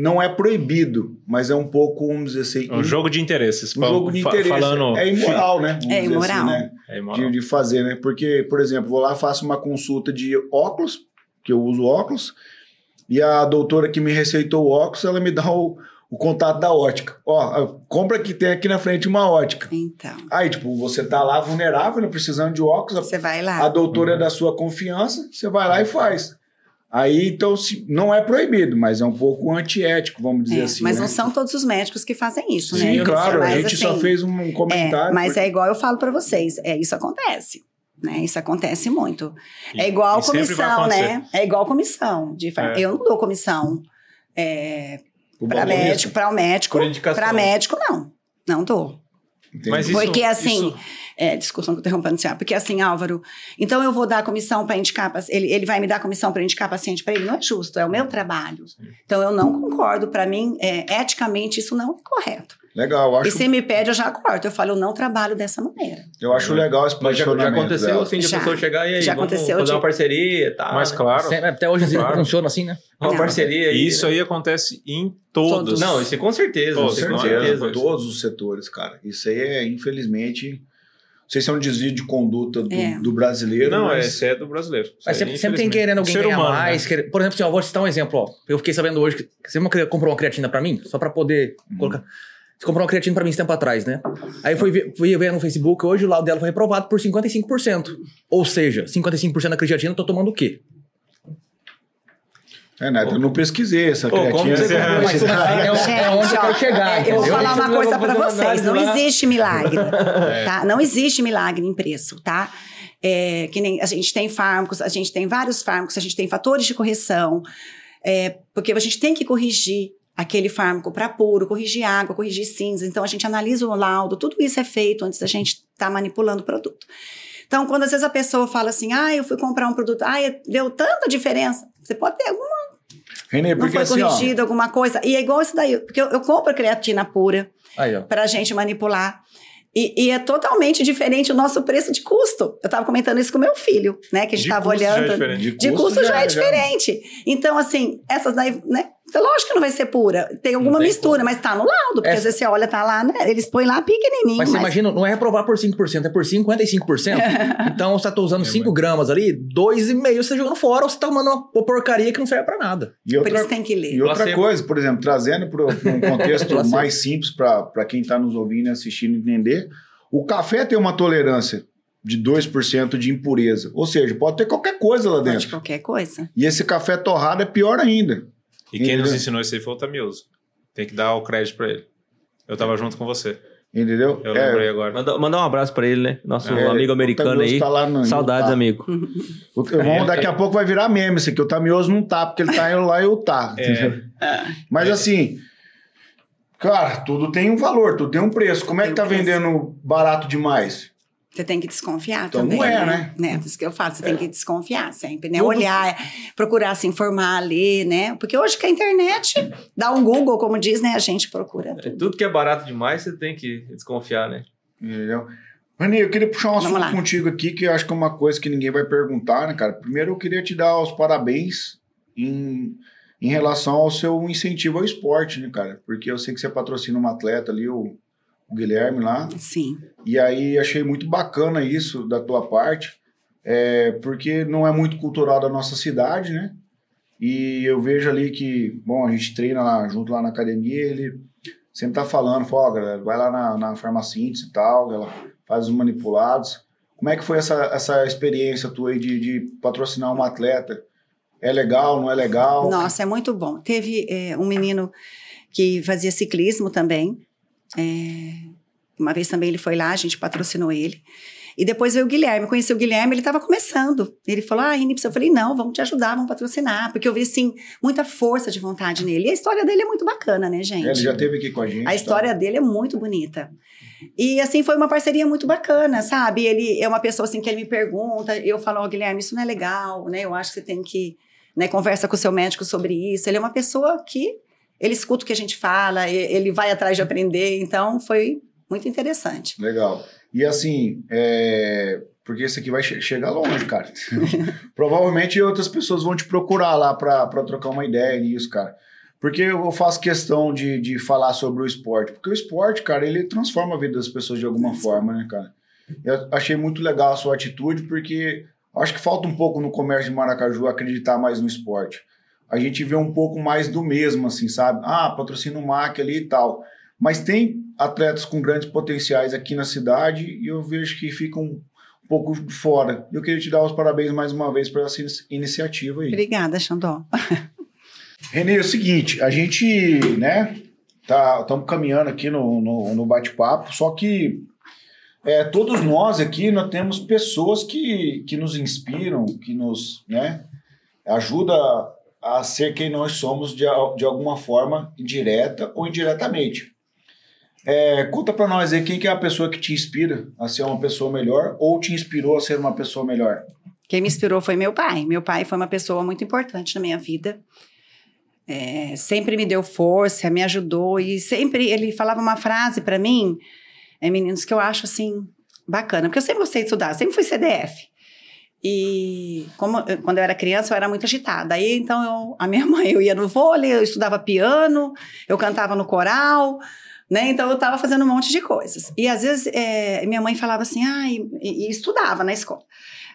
não é proibido, mas é um pouco, vamos dizer assim, Um jogo de interesses. um jogo de Fa- interesse. Falando... É imoral, né? Vamos É dizer imoral. né? É imoral. De, de fazer, né? Porque, por exemplo, vou lá, faço uma consulta de óculos, que eu uso óculos, E a doutora que me receitou o óculos, ela me dá o, o contato da ótica. Ó, compra que tem aqui na frente uma ótica. Então, Aí, tipo, você tá lá vulnerável, né, precisando de óculos, você vai a lá. doutora é da sua confiança, você vai lá e faz. Aí, então, se, não é proibido, mas é um pouco antiético, vamos dizer É, assim. mas né? não são todos os médicos que fazem isso, né? Sim, claro, a mas, gente só assim, fez um comentário. É, mas porque- é igual eu falo pra vocês, é isso acontece. Né? Isso acontece muito. E- é igual comissão, né? É igual comissão. De É. Eu não dou comissão é, para médico, para o médico. Para médico, não. Não dou. Porque assim, isso- é, discussão que eu interrompendo senhora, porque assim, Álvaro, então eu vou dar comissão para indicar, ele, ele vai me dar comissão para indicar paciente para ele, não é justo, é o meu trabalho. Então eu não concordo, para mim, é, eticamente isso não é correto. Legal, eu E acho, se me pede, eu já corto, eu falo, eu não trabalho dessa maneira. eu acho legal esse Mas já, já aconteceu dela. assim de a Já. pessoa chegar e aí, Já vamos aconteceu fazer de- uma parceria e tal. Mas né? claro, Sempre- até hoje Claro. funciona assim, né? Uma Não. parceria aí. isso aí acontece em todos. Todos. Não, isso com certeza. Com certeza, certeza. todos os setores, cara. Isso aí é, infelizmente, sei se é um desvio de conduta do, É. do brasileiro, Não, é, mas esse é do brasileiro. Isso Mas sempre, sempre tem querendo alguém Ser ganhar humano, mais. né? querer- Por exemplo, assim, ó, vou citar um exemplo. Ó. Eu fiquei sabendo hoje que você comprou uma creatina pra mim, só pra poder Uhum. colocar. Você comprou uma creatina pra mim esse tempo atrás, né? Aí fui ver, fui ver no Facebook, hoje o laudo dela foi reprovado por 55%. Ou seja, 55% da creatina eu tô tomando o quê? É, né? Eu não pesquisei essa Pô, como você comprou Mas, mas é, o- é onde eu quero chegar, é, eu vou falar uma coisa pra vocês. Não lá. existe milagre, É. tá? Não existe milagre em preço, tá? É, que nem a gente tem fármacos, a gente tem vários fármacos, a gente tem fatores de correção, é, porque a gente tem que corrigir aquele fármaco para puro, corrigir água, corrigir cinza. Então a gente analisa o laudo, tudo isso é feito antes da gente estar manipulando o produto. Então, quando às vezes a pessoa fala assim, ah, eu fui comprar um produto, ah, deu tanta diferença. Você pode ter alguma Renê, não porque foi assim, ó, corrigido, alguma coisa. E é igual isso daí, porque eu, eu compro creatina pura Aí, ó. para a gente manipular. E, e é totalmente diferente o nosso preço de custo. Eu estava comentando isso com meu filho, né? Que a gente De estava custo já é olhando. diferente. de custo já, é diferente. Então, assim, essas daí, né? Então, lógico que não vai ser pura. Tem alguma tem mistura, mas tá no laudo. Porque Essa- às vezes você olha, tá lá, né? Eles põem lá pequenininho. Mas você imagina, não é reprovar por 5%, é por 55%. então você tá usando 5 gramas ali, 2,5% você tá jogando fora, ou você tá tomando uma porcaria que não serve pra nada. E Por outra, isso tem que ler. e outra coisa, por exemplo, trazendo para um contexto mais simples para quem está nos ouvindo e assistindo entender, o café tem uma tolerância de 2% de impureza. Ou seja, pode ter qualquer coisa lá Pode dentro. qualquer coisa. E esse café torrado é pior ainda. E quem nos Entendeu? ensinou isso aí foi o Tamioso. Tem que dar o crédito pra ele. Eu tava junto com você. Entendeu? Eu É, lembrei agora. Manda, manda um abraço pra ele, né? Nosso é, amigo americano aí. tá lá no- Saudades, tá. amigo. O- Vamos, daqui a pouco vai virar meme isso aqui. O Tamioso não tá, porque ele tá indo lá e eu tá. É. entendeu? Mas assim, cara, tudo tem um valor, tudo tem um preço. Como é que tá preço. vendendo barato demais? Você tem que desconfiar Então também. não é, né? né? Isso que eu falo, você tem que desconfiar sempre, né? Tudo- Olhar, procurar se informar, ler, né? Porque hoje que a internet dá um Google, como diz, né? A gente procura É, tudo. Tudo que é barato demais, você tem que desconfiar, né? Entendeu? Rani, eu queria puxar um assunto contigo aqui, que eu acho que é uma coisa que ninguém vai perguntar, né, cara? Primeiro, eu queria te dar os parabéns em, em relação ao seu incentivo ao esporte, né, cara? Porque eu sei que você patrocina um atleta ali, o, o Guilherme lá, Sim. e aí achei muito bacana isso da tua parte, é, porque não é muito cultural da nossa cidade, né? E eu vejo ali que, bom, a gente treina lá junto lá na academia, ele sempre tá falando, fala, ó, galera, vai lá na, na farmacêutica e tal, ela faz os manipulados. Como é que foi essa, essa experiência tua aí de, de patrocinar um atleta? É legal, não é legal? Nossa, é muito bom. Teve é, um menino que fazia ciclismo também. É, uma vez também ele foi lá, a gente patrocinou ele. E depois veio o Guilherme. Eu conheci o Guilherme, ele estava começando. Ele falou: Ah, Inipsa, eu falei: Não, vamos te ajudar, vamos patrocinar. Porque eu vi, assim, muita força de vontade nele. E a história dele é muito bacana, né, gente? Ele já teve aqui com a gente. A história dele é muito bonita. E assim foi uma parceria muito bacana, sabe? Ele é uma pessoa assim que ele me pergunta, eu falo, ó, Guilherme, isso não é legal, né? Eu acho que você tem que, né, conversa com o seu médico sobre isso. Ele é uma pessoa que ele escuta o que a gente fala, ele vai atrás de aprender, então foi muito interessante. Legal. E assim, é, porque isso aqui vai che- chegar longe, cara. Provavelmente outras pessoas vão te procurar lá pra trocar uma ideia nisso, cara. Porque eu faço questão de, de falar sobre o esporte. Porque o esporte, cara, ele transforma a vida das pessoas de alguma forma, né, cara? Eu achei muito legal a sua atitude, porque acho que falta um pouco no comércio de Maracaju acreditar mais no esporte. A gente vê um pouco mais do mesmo, assim, sabe? Ah, patrocina o MAC ali e tal. Mas tem atletas com grandes potenciais aqui na cidade e eu vejo que ficam um pouco fora. Eu queria te dar os parabéns mais uma vez por essa iniciativa aí. Obrigada, Xandó. Renê, é o seguinte, a gente, né, tá, estamos caminhando aqui no, no, no bate-papo, só que é, todos nós aqui, nós temos pessoas que, que nos inspiram, que nos, né, ajuda a ser quem nós somos de, de alguma forma, direta ou indiretamente. É, conta para nós aí quem que é a pessoa que te inspira a ser uma pessoa melhor ou te inspirou a ser uma pessoa melhor. Quem me inspirou foi meu pai. Meu pai foi uma pessoa muito importante na minha vida. É, sempre me deu força, me ajudou e sempre ele falava uma frase para mim, é, meninos, que eu acho assim bacana, porque eu sempre gostei de estudar, sempre fui CDF. E como, quando eu era criança, eu era muito agitada. Aí, então, eu, a minha mãe, eu ia no vôlei, eu estudava piano, eu cantava no coral, né? Então eu estava fazendo um monte de coisas. E às vezes é, minha mãe falava assim, ah, e, e, estudava na escola.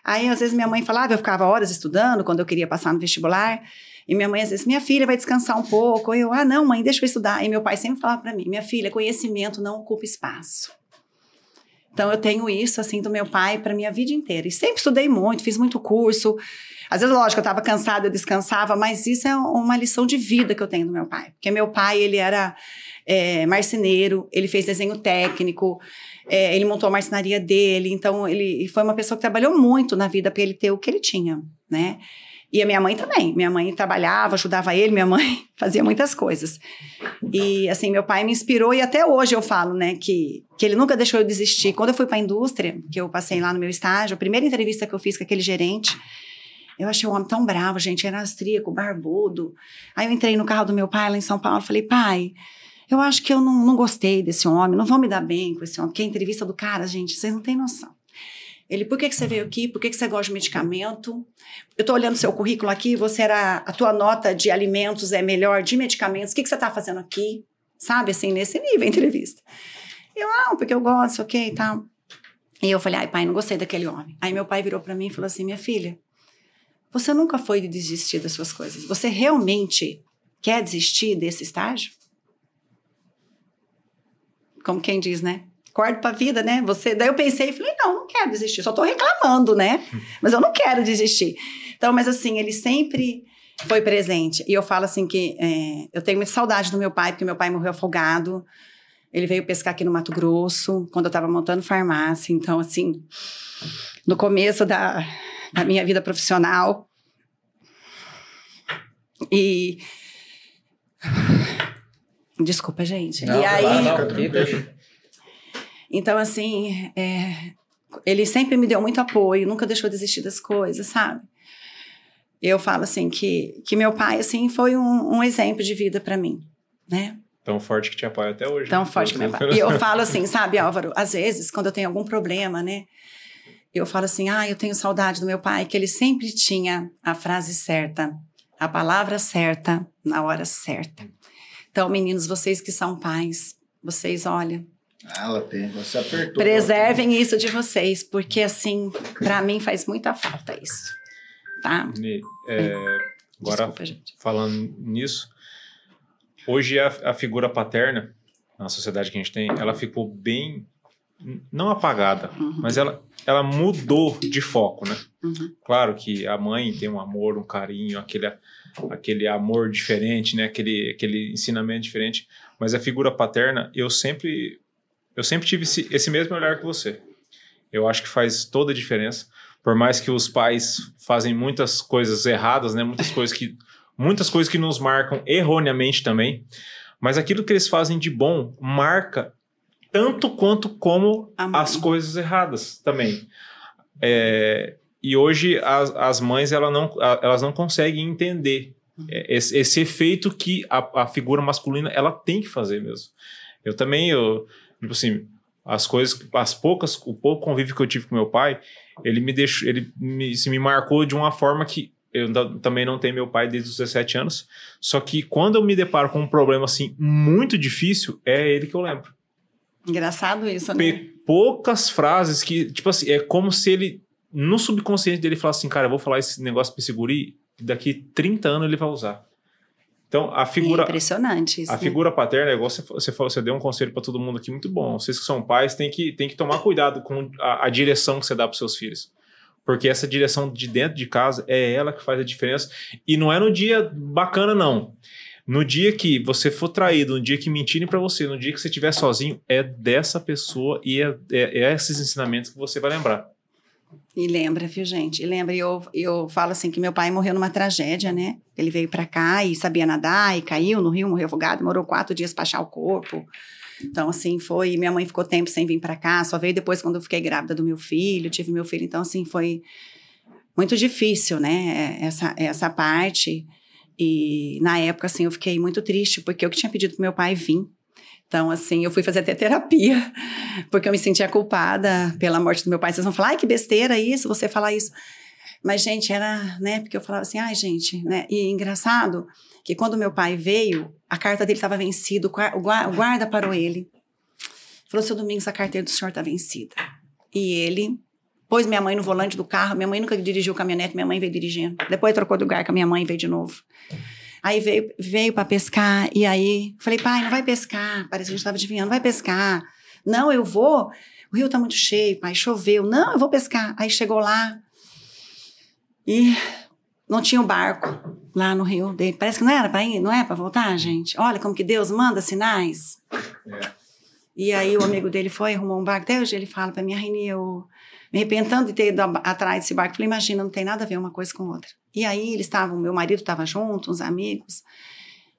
Aí às vezes minha mãe falava, eu ficava horas estudando quando eu queria passar no vestibular. E minha mãe às vezes, minha filha vai descansar um pouco. Ou eu, ah, não, mãe, deixa eu estudar. E meu pai sempre falava para mim, minha filha, conhecimento não ocupa espaço. Então eu tenho isso assim do meu pai para minha vida inteira. E sempre estudei muito, fiz muito curso. Às vezes, lógico, eu estava cansada, eu descansava, mas isso é uma lição de vida que eu tenho do meu pai. Porque meu pai, ele era é, marceneiro, ele fez desenho técnico, é, ele montou a marcenaria dele, então ele foi uma pessoa que trabalhou muito na vida para ele ter o que ele tinha, né? E a minha mãe também. Minha mãe trabalhava, ajudava ele, minha mãe fazia muitas coisas. E assim, meu pai me inspirou e até hoje eu falo, né, que, que ele nunca deixou eu desistir. Quando eu fui para a indústria, que eu passei lá no meu estágio, a primeira entrevista que eu fiz com aquele gerente, eu achei o homem tão bravo, gente, era austríaco, barbudo. Aí eu entrei no carro do meu pai lá em São Paulo, falei: "Pai, eu acho que eu não, não gostei desse homem, não vou me dar bem com esse homem, porque a entrevista do cara, gente, vocês não têm noção. Ele, por que, que você veio aqui? Por que, que você gosta de medicamento? Eu estou olhando seu currículo aqui, você era. A tua nota de alimentos é melhor de medicamentos. O que, que você está fazendo aqui? Sabe, assim, nesse nível, entrevista. Eu, não, porque eu gosto, ok e tal. E eu falei, ai, pai, não gostei daquele homem. Aí meu pai virou para mim e falou assim: minha filha, você nunca foi de desistir das suas coisas. Você realmente quer desistir desse estágio? como quem diz, né? Acordo pra vida, né? Você, daí eu pensei e falei, não, não quero desistir, só tô reclamando, né? Mas eu não quero desistir. Então, mas assim, ele sempre foi presente. E eu falo assim que é, eu tenho muita saudade do meu pai, porque meu pai morreu afogado. Ele veio pescar aqui no Mato Grosso, quando eu estava montando farmácia. Então, assim, no começo da, da minha vida profissional. E Desculpa, gente. Não, e aí. Não, não, então, assim, é, ele sempre me deu muito apoio, nunca deixou desistir das coisas, sabe? Eu falo assim que, que meu pai assim foi um, um exemplo de vida para mim, né? Tão forte que te apoia até hoje. Tão né? forte que me apoia. E eu falo assim, sabe, Álvaro, às vezes, quando eu tenho algum problema, né? Eu falo assim, ah, eu tenho saudade do meu pai, que ele sempre tinha a frase certa, a palavra certa, na hora certa. Então, meninos, vocês que são pais, vocês, olha. Ela tem, você apertou. Preservem isso de vocês, porque assim, para mim faz muita falta isso. Tá? É, agora, Desculpa, falando nisso, hoje a, a figura paterna, na sociedade que a gente tem, ela ficou bem não apagada, uhum. mas ela, ela mudou de foco, né? Uhum. Claro que a mãe tem um amor, um carinho, aquele aquele amor diferente, né? Aquele, aquele ensinamento diferente. Mas a figura paterna, eu sempre, eu sempre tive esse, esse mesmo olhar que você. Eu acho que faz toda a diferença. Por mais que os pais fazem muitas coisas erradas, né? Muitas coisas que, muitas coisas que nos marcam erroneamente também. Mas aquilo que eles fazem de bom marca tanto quanto como as coisas erradas também. É, e hoje as, as mães ela não, elas não conseguem entender uhum. esse, esse efeito que a, a, figura masculina ela tem que fazer mesmo. Eu também, eu, tipo assim, as coisas, as poucas, o pouco convívio que eu tive com meu pai, ele me deixou, ele me, se me marcou de uma forma que eu também não tenho meu pai desde os 17 anos, só que quando eu me deparo com um problema assim muito difícil, é ele que eu lembro. Engraçado isso, né? Poucas frases que, tipo assim, é como se ele no subconsciente dele falar assim, cara, eu vou falar esse negócio pra esse guri, daqui 30 anos ele vai usar. Então, a É figura, impressionante isso. a né? figura paterna, igual você, você falou, você deu um conselho para todo mundo aqui muito bom. Vocês que são pais têm que, têm que tomar cuidado com a, a direção que você dá para seus filhos. Porque essa direção de dentro de casa é ela que faz a diferença. E não é no dia bacana, não. No dia que você for traído, no dia que mentirem para você, no dia que você estiver sozinho, é dessa pessoa e é, é, é esses ensinamentos que você vai lembrar. E lembra, viu, gente? E lembra, eu, eu falo assim que meu pai morreu numa tragédia, né? Ele veio pra cá e sabia nadar e caiu no rio, morreu afogado, demorou quatro dias pra achar o corpo. Então, assim, foi. Minha mãe ficou tempo sem vir pra cá, só veio depois quando eu fiquei grávida do meu filho, tive meu filho. Então, assim, foi muito difícil, né? Essa, essa parte. E na época, assim, eu fiquei muito triste, porque eu que tinha pedido pro meu pai vir. Então, assim, eu fui fazer até terapia, porque eu me sentia culpada pela morte do meu pai. Vocês vão falar, ai, que besteira isso, você falar isso. Mas, gente, era, né, porque eu falava assim, ai, gente, né, e engraçado que quando meu pai veio, a carta dele estava vencida, o gua- o gua- o guarda parou ele. Falou, seu Domingos, a carteira do senhor está vencida. E ele pôs minha mãe no volante do carro, minha mãe nunca dirigiu caminhonete, minha mãe veio dirigindo. Depois trocou de lugar com a minha mãe e veio de novo. Aí veio, veio para pescar, e aí falei, pai, não vai pescar. Parece que a gente estava adivinhando, vai pescar. Não, eu vou. O rio tá muito cheio, pai, choveu. Não, eu vou pescar. Aí chegou lá e não tinha o barco lá no rio dele. Parece que não era para ir, não é para voltar, gente. Olha como que Deus manda sinais. E aí o amigo dele foi, arrumou um barco. Até hoje ele fala para mim, Rainha, eu me arrepentando de ter ido a- atrás desse barco. Falei, imagina, não tem nada a ver uma coisa com outra. E aí eles estavam, meu marido estava junto, uns amigos,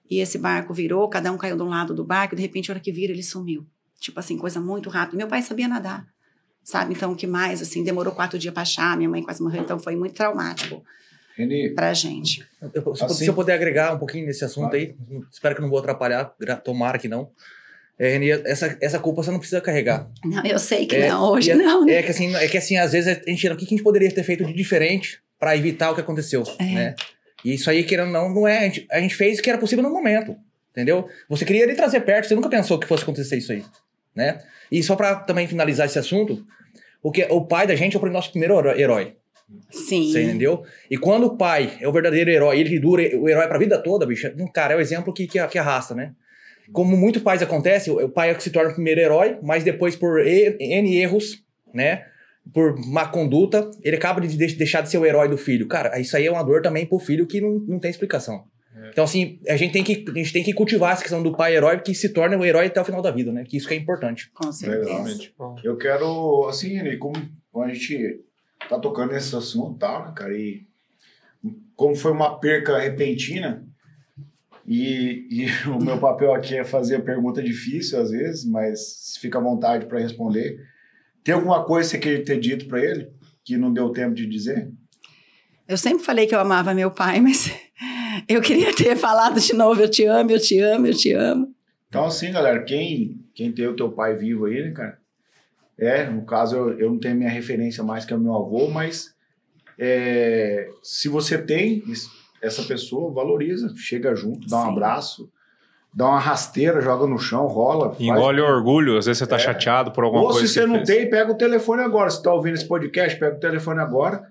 e esse barco virou, cada um caiu de um lado do barco, e de repente, a hora que vira, ele sumiu. Tipo assim, coisa muito rápida. Meu pai sabia nadar, sabe? Então, o que mais, assim, demorou quatro dias para achar, minha mãe quase morreu, então foi muito traumático Reni, pra gente. Eu- se, eu- Assim- se eu puder agregar um pouquinho nesse assunto aí, espero que não vou atrapalhar, tomara que não. É, Reni, essa, essa culpa você não precisa carregar. Não, eu sei que É, não, hoje é- não, né? É que assim, é que assim, às vezes a gente o que a gente poderia ter feito de diferente para evitar o que aconteceu, É. né? E isso aí, querendo ou não, não é. A gente, a gente fez o que era possível no momento, entendeu? Você queria ele trazer perto, você nunca pensou que fosse acontecer isso aí, né? E só para também finalizar esse assunto, o, que, o pai da gente é o nosso primeiro heró- herói, Sim. você entendeu? E quando o pai é o verdadeiro herói, ele dura o herói pra vida toda, bicho, um cara, é o exemplo que, que, que arrasta, né? Como muitos pais acontece, o pai é o que se torna o primeiro herói, mas depois por N erros, né? Por má conduta, ele acaba de de- deixar de ser o herói do filho. Cara, isso aí é uma dor também pro filho que não, não tem explicação. Então, assim, a gente, tem que, a gente tem que cultivar essa questão do pai herói que se torna o herói até o final da vida, né? Que isso que é importante. Com certeza. Legal. Eu quero, assim, como, a gente tá tocando nesse assunto tal, né, cara, e como foi uma perca repentina, e, e o meu papel aqui é fazer a pergunta difícil às vezes, mas fica à vontade para responder. Tem alguma coisa que você queria ter dito para ele que não deu tempo de dizer? Eu sempre falei que eu amava meu pai, mas eu queria ter falado de novo: eu te amo, eu te amo, eu te amo. Então, assim, galera, quem, quem tem o teu pai vivo aí, né, cara? É, no caso, eu, eu não tenho minha referência mais que é o meu avô, mas é, se você tem essa pessoa, valoriza, chega junto, dá um Sim. abraço, dá uma rasteira, joga no chão, rola. faz- Engole o orgulho, às vezes você tá É. chateado por alguma Ou coisa. se que você não fez. tem, pega o telefone agora. Se tá ouvindo esse podcast, pega o telefone agora,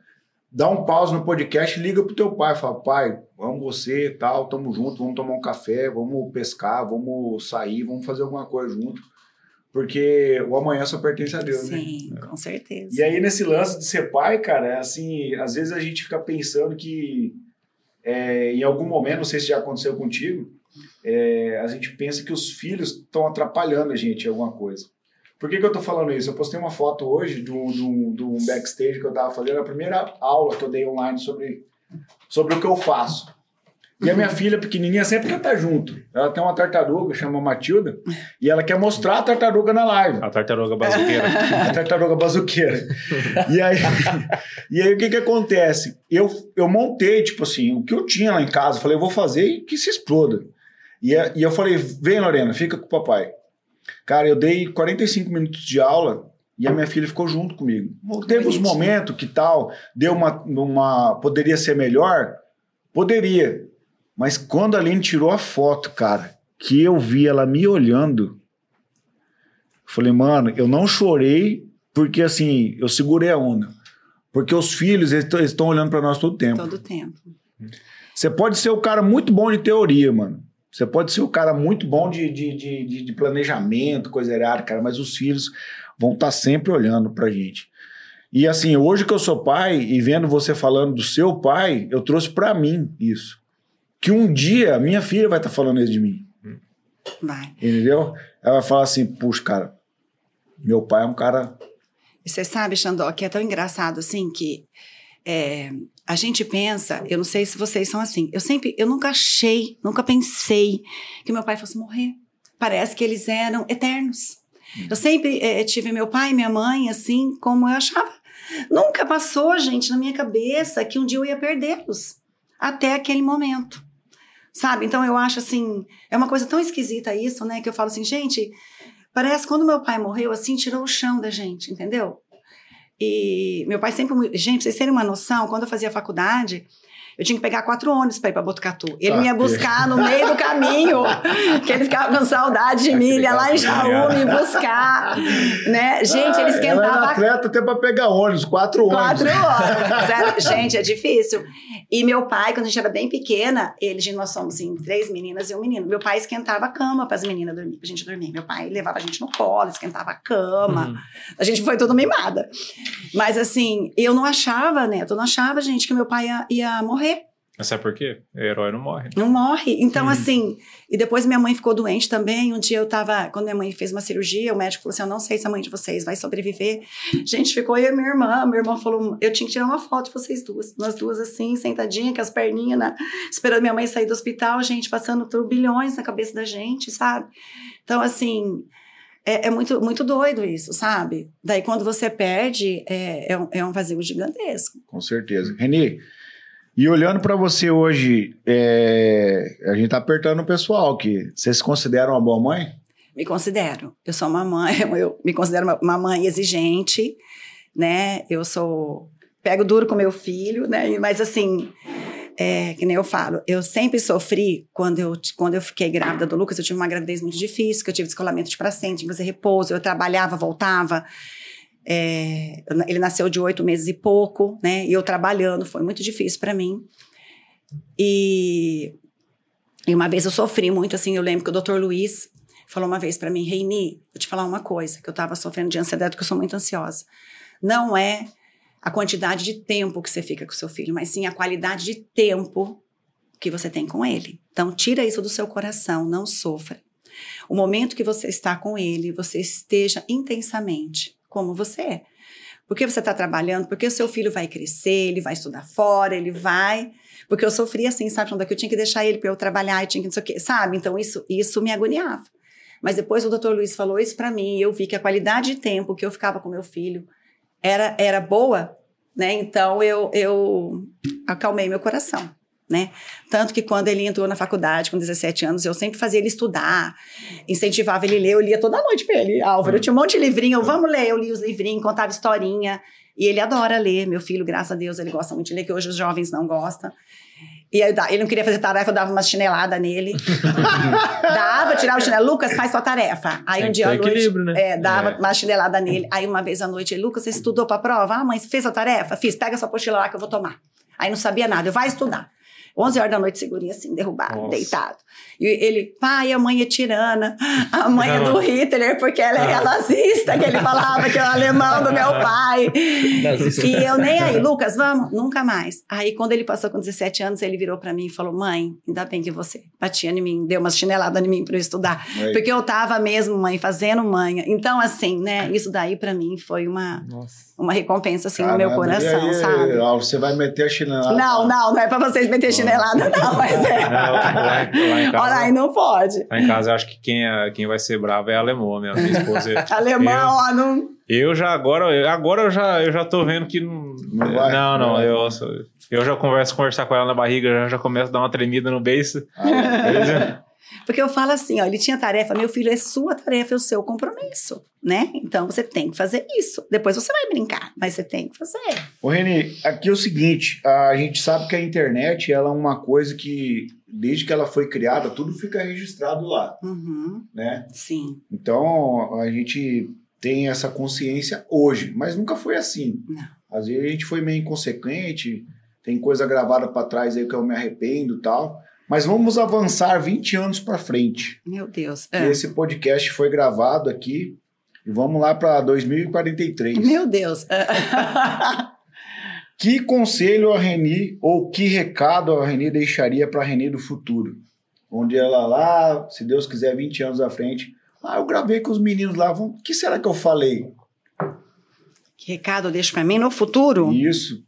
dá um pause no podcast, liga pro teu pai, fala, pai, vamos você e tal, tamo junto, vamos tomar um café, vamos pescar, vamos sair, vamos fazer alguma coisa junto. Porque o amanhã só pertence a Deus, né? Sim, com certeza. E aí, nesse lance de ser pai, cara, é assim, às vezes a gente fica pensando que é, em algum momento, não sei se já aconteceu contigo, é, a gente pensa que os filhos estão atrapalhando a gente em alguma coisa. Por que, que eu tô falando isso? Eu postei uma foto hoje de um, de um- de um backstage que eu tava fazendo, a primeira aula que eu dei online sobre, sobre o que eu faço. E a minha filha pequenininha sempre quer estar junto. Ela tem uma tartaruga, chama Matilda, e ela quer mostrar a tartaruga na live. A tartaruga bazuqueira. A tartaruga bazuqueira. E aí, e aí o que que acontece? Eu, eu montei, tipo assim, o que eu tinha lá em casa. Falei, eu vou fazer e que se exploda. E, e eu falei, vem Lorena, fica com o papai. Cara, eu dei 45 minutos de aula e a minha filha ficou junto comigo. Teve os Bonitinho. momentos que tal, deu uma, uma... Poderia ser melhor? Poderia. Mas quando a Aline tirou a foto, cara, que eu vi ela me olhando, falei, mano, eu não chorei porque assim, eu segurei a onda. Porque os filhos, eles estão olhando para nós todo tempo. Todo tempo. Você pode ser o cara muito bom de teoria, mano. Você pode ser o cara muito bom de, de, de, de- planejamento, coisa errada, cara, mas os filhos vão estar sempre olhando pra gente. E assim, hoje que eu sou pai e vendo você falando do seu pai, eu trouxe pra mim isso. Que um dia minha filha vai estar falando isso de mim. Vai. Entendeu? Ela vai falar assim, puxa, cara, meu pai é um cara. Você sabe, Xandó, que é tão engraçado assim que é, a gente pensa, eu não sei se vocês são assim, eu sempre, eu nunca achei, nunca pensei que meu pai fosse morrer. Parece que eles eram eternos. Eu sempre é, tive meu pai e minha mãe assim, como eu achava. Nunca passou, gente, na minha cabeça que um dia eu ia perdê-los. Até aquele momento. Sabe? Então eu acho assim, é uma coisa tão esquisita isso, né? Que eu falo assim, gente, parece que quando meu pai morreu, assim, tirou o chão da gente, entendeu? E meu pai sempre. Gente, pra vocês terem uma noção, quando eu fazia faculdade, eu tinha que pegar quatro ônibus para ir para Botucatu. Ele Tá, me ia buscar no meio do caminho, que ele ficava com saudade de mim, ele ia lá em Jaú me buscar. Né? Gente, ele Ah, Ela era esquentava atleta até pra pegar ônibus, quatro ônibus. Quatro horas. Sério, Gente, é difícil. E meu pai, quando a gente era bem pequena, ele, gente, nós somos assim, três meninas e um menino. Meu pai esquentava a cama para as meninas dormir, pra gente dormir. Meu pai levava a gente no colo, esquentava a cama. Uhum. A gente foi toda mimada. Mas assim, eu não achava, Neto, eu não achava, gente, que meu pai ia, ia morrer. Mas sabe por quê? O herói não morre. Não morre. Então, Uhum. assim, e depois minha mãe ficou doente também. Um dia eu tava, quando minha mãe fez uma cirurgia, o médico falou assim: Eu não sei se a mãe de vocês vai sobreviver. Gente, ficou eu e minha irmã. Minha irmã falou: Eu tinha que tirar uma foto de vocês duas. Nós duas, assim, sentadinhas, com as perninhas, na- esperando minha mãe sair do hospital, gente, passando turbilhões na cabeça da gente, sabe? Então, assim. É, é muito, muito doido isso, sabe? Daí, quando você perde, é, é, um, é um vazio gigantesco. Com certeza. Reni, e olhando pra você hoje, é, a gente tá apertando o pessoal aqui. Você se considera uma boa mãe? Me considero. Eu sou uma mãe, eu me considero uma- uma mãe exigente, né? Eu sou. Pego duro com meu filho, né? Mas assim, é, que nem eu falo, eu sempre sofri quando eu, quando eu fiquei grávida do Lucas. Eu tive uma gravidez muito difícil, que eu tive descolamento de placenta, tinha que fazer repouso, eu trabalhava, voltava. É, ele nasceu de oito meses e pouco, né? E eu trabalhando, foi muito difícil para mim. E, e uma vez eu sofri muito, assim, eu lembro que o doutor Luiz falou uma vez para mim, Reini, vou te falar uma coisa, que eu tava sofrendo de ansiedade, porque eu sou muito ansiosa. Não é a quantidade de tempo que você fica com seu filho, mas sim a qualidade de tempo que você tem com ele. Então, tira isso do seu coração, não sofra. O momento que você está com ele, você esteja intensamente como você é. Porque você está trabalhando, porque o seu filho vai crescer, ele vai estudar fora, ele vai. Porque eu sofria assim, sabe, que eu tinha que deixar ele para eu trabalhar, eu tinha que não sei o quê, sabe? Então isso, isso me agoniava. Mas depois o doutor Luiz falou isso para mim e eu vi que a qualidade de tempo que eu ficava com meu filho era, era boa, né? Então eu, eu acalmei meu coração, né? Tanto que quando ele entrou na faculdade com 17 anos, eu sempre fazia ele estudar, incentivava ele a ler, eu lia toda noite para ele. Álvaro, eu tinha um monte de livrinho, eu, vamos ler, eu li os livrinhos, contava historinha. E ele adora ler, meu filho, graças a Deus, ele gosta muito de ler, que hoje os jovens não gostam. E aí, ele não queria fazer tarefa, eu dava uma chinelada nele. dava, tirava o chinelo. Lucas, faz sua tarefa. Aí um dia à noite. né? É, dava É. uma chinelada nele. Aí uma vez à noite, ele, Lucas, você estudou pra prova? Ah, mãe, você fez a tarefa? Fiz, pega sua apostila lá que eu vou tomar. Aí não sabia nada, eu vai estudar. 11 horas da noite, segurinho assim, derrubado, Nossa. deitado. E ele, pai, a mãe é tirana, a mãe é do Não. Hitler, porque ela é nazista, que ele falava que é o alemão do meu pai. E eu nem aí, Lucas, vamos? Nunca mais. Aí, quando ele passou com 17 anos, ele virou pra mim e falou: Mãe, ainda bem que você batia em mim, deu umas chineladas em mim pra eu estudar. Aí. Porque eu tava mesmo, mãe, fazendo manha. Então, assim, né, isso daí pra mim foi uma, Nossa. uma recompensa, assim, no meu Caramba, coração, aí, sabe? ó, Você vai meter a chinelada. Não, não, não é pra vocês meter chinelada, não, mas Não, é. em- lá em casa, Olha aí, não pode. lá em casa, eu acho que quem, é, quem vai ser bravo é alemão mesmo. Minha esposa. Alemão, ó, não. Eu já agora, agora eu já, eu já tô vendo que não. Não vai? não, não, vai. eu, eu já converso conversar com ela na barriga, já, já começo a dar uma tremida no beiço. Ah, Porque eu falo assim, ó, ele tinha tarefa, meu filho, é sua tarefa, é o seu compromisso, né? Então você tem que fazer isso. Depois você vai brincar, mas você tem que fazer. Ô, Reni, aqui é o seguinte: a gente sabe que a internet ela é uma coisa que, desde que ela foi criada, tudo fica registrado lá, Uhum, né? sim. Então a gente tem essa consciência hoje, mas nunca foi assim. Não. Às vezes a gente foi meio inconsequente, tem coisa gravada para trás aí que eu me arrependo e tal. Mas vamos avançar 20 anos para frente. Meu Deus. Ah. Esse podcast foi gravado aqui e vamos lá para 2043. Meu Deus. Que conselho a Reni ou que recado a Reni deixaria para a Reni do futuro? Onde ela lá, se Deus quiser, 20 anos à frente. Ah, eu gravei com os meninos lá. vão- O que será que eu falei? que recado eu deixo pra mim no futuro? Isso.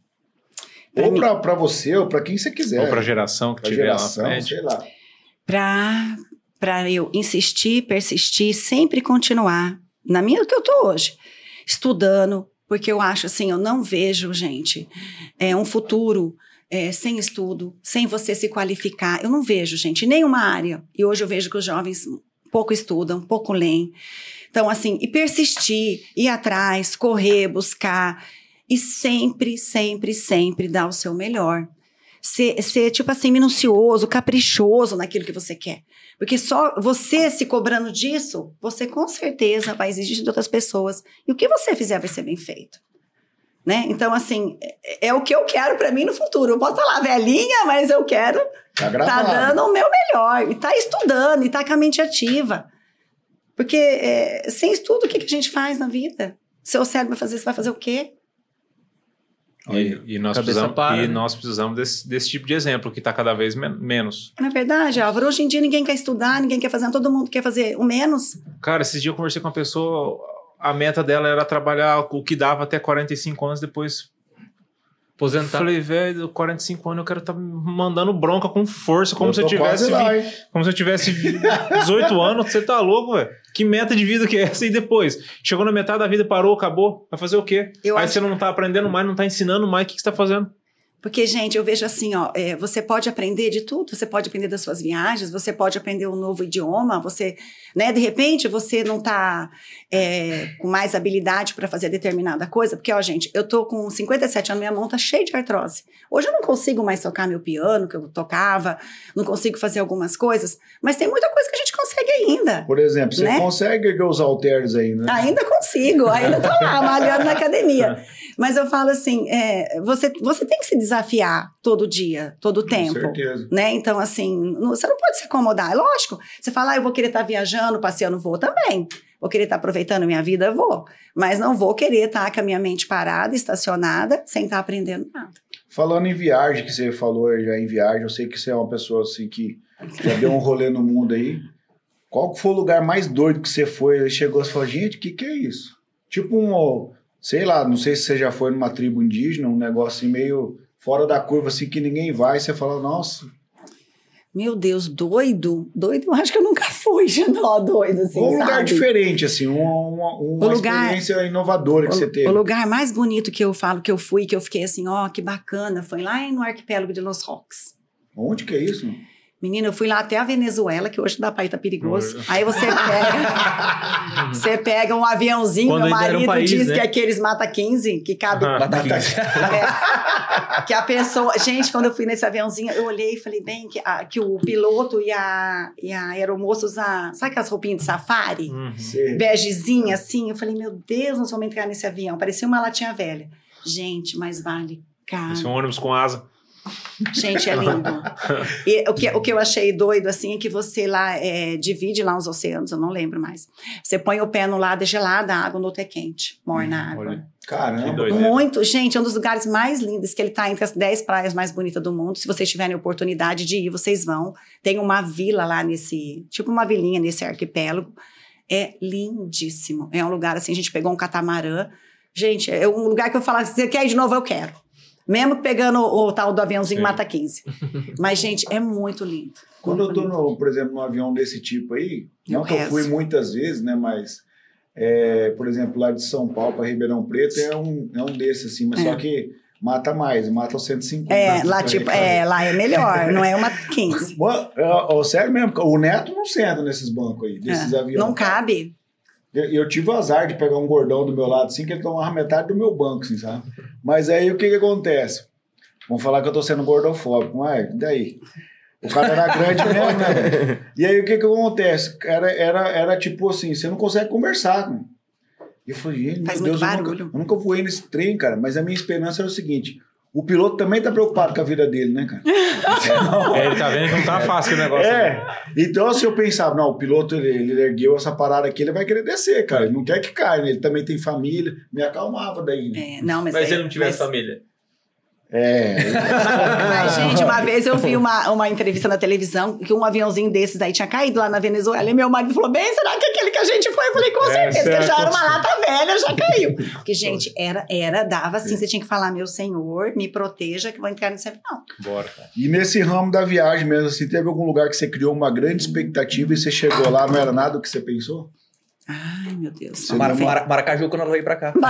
Pra ou para você, ou para quem você quiser. Ou pra geração que Pra tiver geração, lá na frente. sei lá. Pra, pra eu insistir, persistir, sempre continuar na minha que eu tô hoje, estudando, porque eu acho assim, eu não vejo, gente, é, um futuro é, sem estudo, sem você se qualificar. Eu não vejo, gente, nenhuma área. E hoje eu vejo que os jovens pouco estudam, pouco leem. Então, assim, e persistir, ir atrás, correr, buscar, e sempre, sempre, sempre dar o seu melhor. Ser, ser, tipo assim, minucioso, caprichoso naquilo que você quer. Porque só você se cobrando disso, você com certeza vai exigir de outras pessoas. E o que você fizer vai ser bem feito. Né? Então, assim, é, é o que eu quero pra mim no futuro. Eu posso lá velhinha, mas eu quero Tá tá dando o meu melhor. E tá estudando, e tá com a mente ativa. Porque é, sem estudo, o que, que a gente faz na vida? Seu cérebro vai fazer, você vai fazer o quê? E, e nós precisamos, para, e né? nós precisamos desse, desse tipo de exemplo, que está cada vez men- menos. Não é verdade, Álvaro? Hoje em dia ninguém quer estudar, ninguém quer fazer, todo mundo quer fazer o menos. Cara, esses dias eu conversei com uma pessoa, a meta dela era trabalhar o que dava até 45 anos, depois Aposentar. falei, velho, 45 anos eu quero estar mandando bronca com força, como Eu se eu tivesse lá, como se eu tivesse 18 anos, você tá louco, velho? Que meta de vida que é essa? E depois? Chegou na metade da vida, parou, acabou. Vai fazer o quê? Eu Aí acho- você não tá aprendendo mais, não tá ensinando mais, o que, que você tá fazendo? Porque, gente, eu vejo assim, ó, é, você pode aprender de tudo, você pode aprender das suas viagens, você pode aprender um novo idioma, você, né, de repente você não tá é, com mais habilidade para fazer determinada coisa, porque, ó, gente, eu tô com 57 anos, minha mão tá cheia de artrose. Hoje eu não consigo mais tocar meu piano, que eu tocava, não consigo fazer algumas coisas, mas tem muita coisa que a gente consegue ainda. Por exemplo, você Né? consegue os halteres aí, né? Ainda consigo, ainda tô lá, malhando na academia. Mas eu falo assim, é, você, você tem que se desafiar todo dia, todo Com tempo. certeza. Né? Então, assim, não- você não pode se acomodar. É lógico. Você fala, ah, eu vou querer estar viajando, passeando, vou também. Vou querer estar aproveitando minha vida, vou. Mas não vou querer estar com a minha mente parada, estacionada, sem estar aprendendo nada. Falando em viagem, que você falou já em viagem, eu sei que você é uma pessoa assim que já deu um rolê no mundo aí. Qual foi o lugar mais doido que você foi? Aí chegou e falou, gente, o que, que é isso? Tipo um, sei lá, não sei se você já foi numa tribo indígena, um negócio assim meio fora da curva, assim, que ninguém vai. Você fala, nossa, Meu Deus, doido? Doido, eu acho que eu nunca fui, não, doido, assim, um lugar sabe? diferente, assim, uma, uma, uma O lugar- experiência inovadora que você O, teve. o lugar mais bonito que eu falo que eu fui, que eu fiquei assim, ó, que bacana, foi lá no arquipélago de Los Roques. Onde que é isso? Menina, eu fui lá até a Venezuela, que hoje dá pra ir, tá perigoso. Aí você pega, você pega um aviãozinho, Quando meu era um marido país, diz né? que é aqueles mata 15, que cabe Aham. Mata 15. É, que a pessoa. Gente, quando eu fui nesse aviãozinho, eu olhei e falei, bem, que, a- que o piloto e a, e a aeromoça usam. Sabe aquelas roupinhas de safari? Uhum. Begezinha assim. Eu falei, meu Deus, nós vamos entrar nesse avião. Parecia uma latinha velha. Gente, mas vale caro. Esse é um ônibus com asa. Gente, é lindo. E o que, o que eu achei doido, assim, é que você lá é, divide lá os oceanos, eu não lembro mais. Você põe o pé no lado é gelada, a água no outro é quente, morna água. Olha, que Caramba. Muito, gente, é um dos lugares mais lindos, que ele tá entre as 10 praias mais bonitas do mundo. Se vocês tiverem oportunidade de ir, vocês vão. Tem uma vila lá nesse, tipo uma vilinha nesse arquipélago. É lindíssimo. É um lugar assim, a gente pegou um catamarã. Gente, é um lugar que eu falo, se você quer ir de novo, eu quero. Mesmo pegando o, o tal do aviãozinho Sim. Mata 15. Mas, gente, é muito lindo. Quando eu Muito tô, lindo. no, por exemplo, num avião desse tipo aí, não Eu que eu fui muitas vezes, né? Mas, é, por exemplo, lá de São Paulo para Ribeirão Preto é um, é um desses, assim, mas É. só que mata mais, mata os 150. É, lá, tipo, é, lá é melhor, não é uma 15. Mano, é, sério mesmo, o Neto não senta nesses bancos aí, desses É, aviões. não cabe. Eu, eu tive o azar de pegar um gordão do meu lado, assim, que ele tomava metade do meu banco, assim, sabe? Mas aí o que que acontece? Vão falar que eu tô sendo gordofóbico, mas daí? O cara era grande mesmo, né? velho? E aí o que que acontece? Era, era, era tipo assim, você não consegue conversar. Cara. E eu falei, Faz meu muito Deus, eu nunca, eu nunca voei nesse trem, cara. Mas a minha esperança era o seguinte, O piloto também tá preocupado com a vida dele, né, cara? É, ele tá vendo que não tá fácil o negócio. É. Então, se eu pensava, não, o piloto, ele, ele ergueu essa parada aqui, ele vai querer descer, cara. Ele não quer que caia, né? Ele também tem família. Me acalmava daí, né? É, não, mas, Mas é- se ele não tivesse mas- família. É. Mas, gente, uma vez eu vi uma, uma entrevista na televisão que um aviãozinho desses aí tinha caído lá na Venezuela. E meu marido falou: bem, será que aquele que a gente foi? Eu falei, com É, certeza, será já que era uma lata velha, já caiu. Porque, gente, era, era, dava assim. Você tinha que falar, meu senhor, me proteja, que vou entrar nesse avião. Bora. E nesse ramo da viagem mesmo, assim, teve algum lugar que você criou uma grande expectativa e você chegou lá, não era nada o que você pensou? Ai, meu Deus. Mara-? Mara- Maracaju quando ela veio pra cá.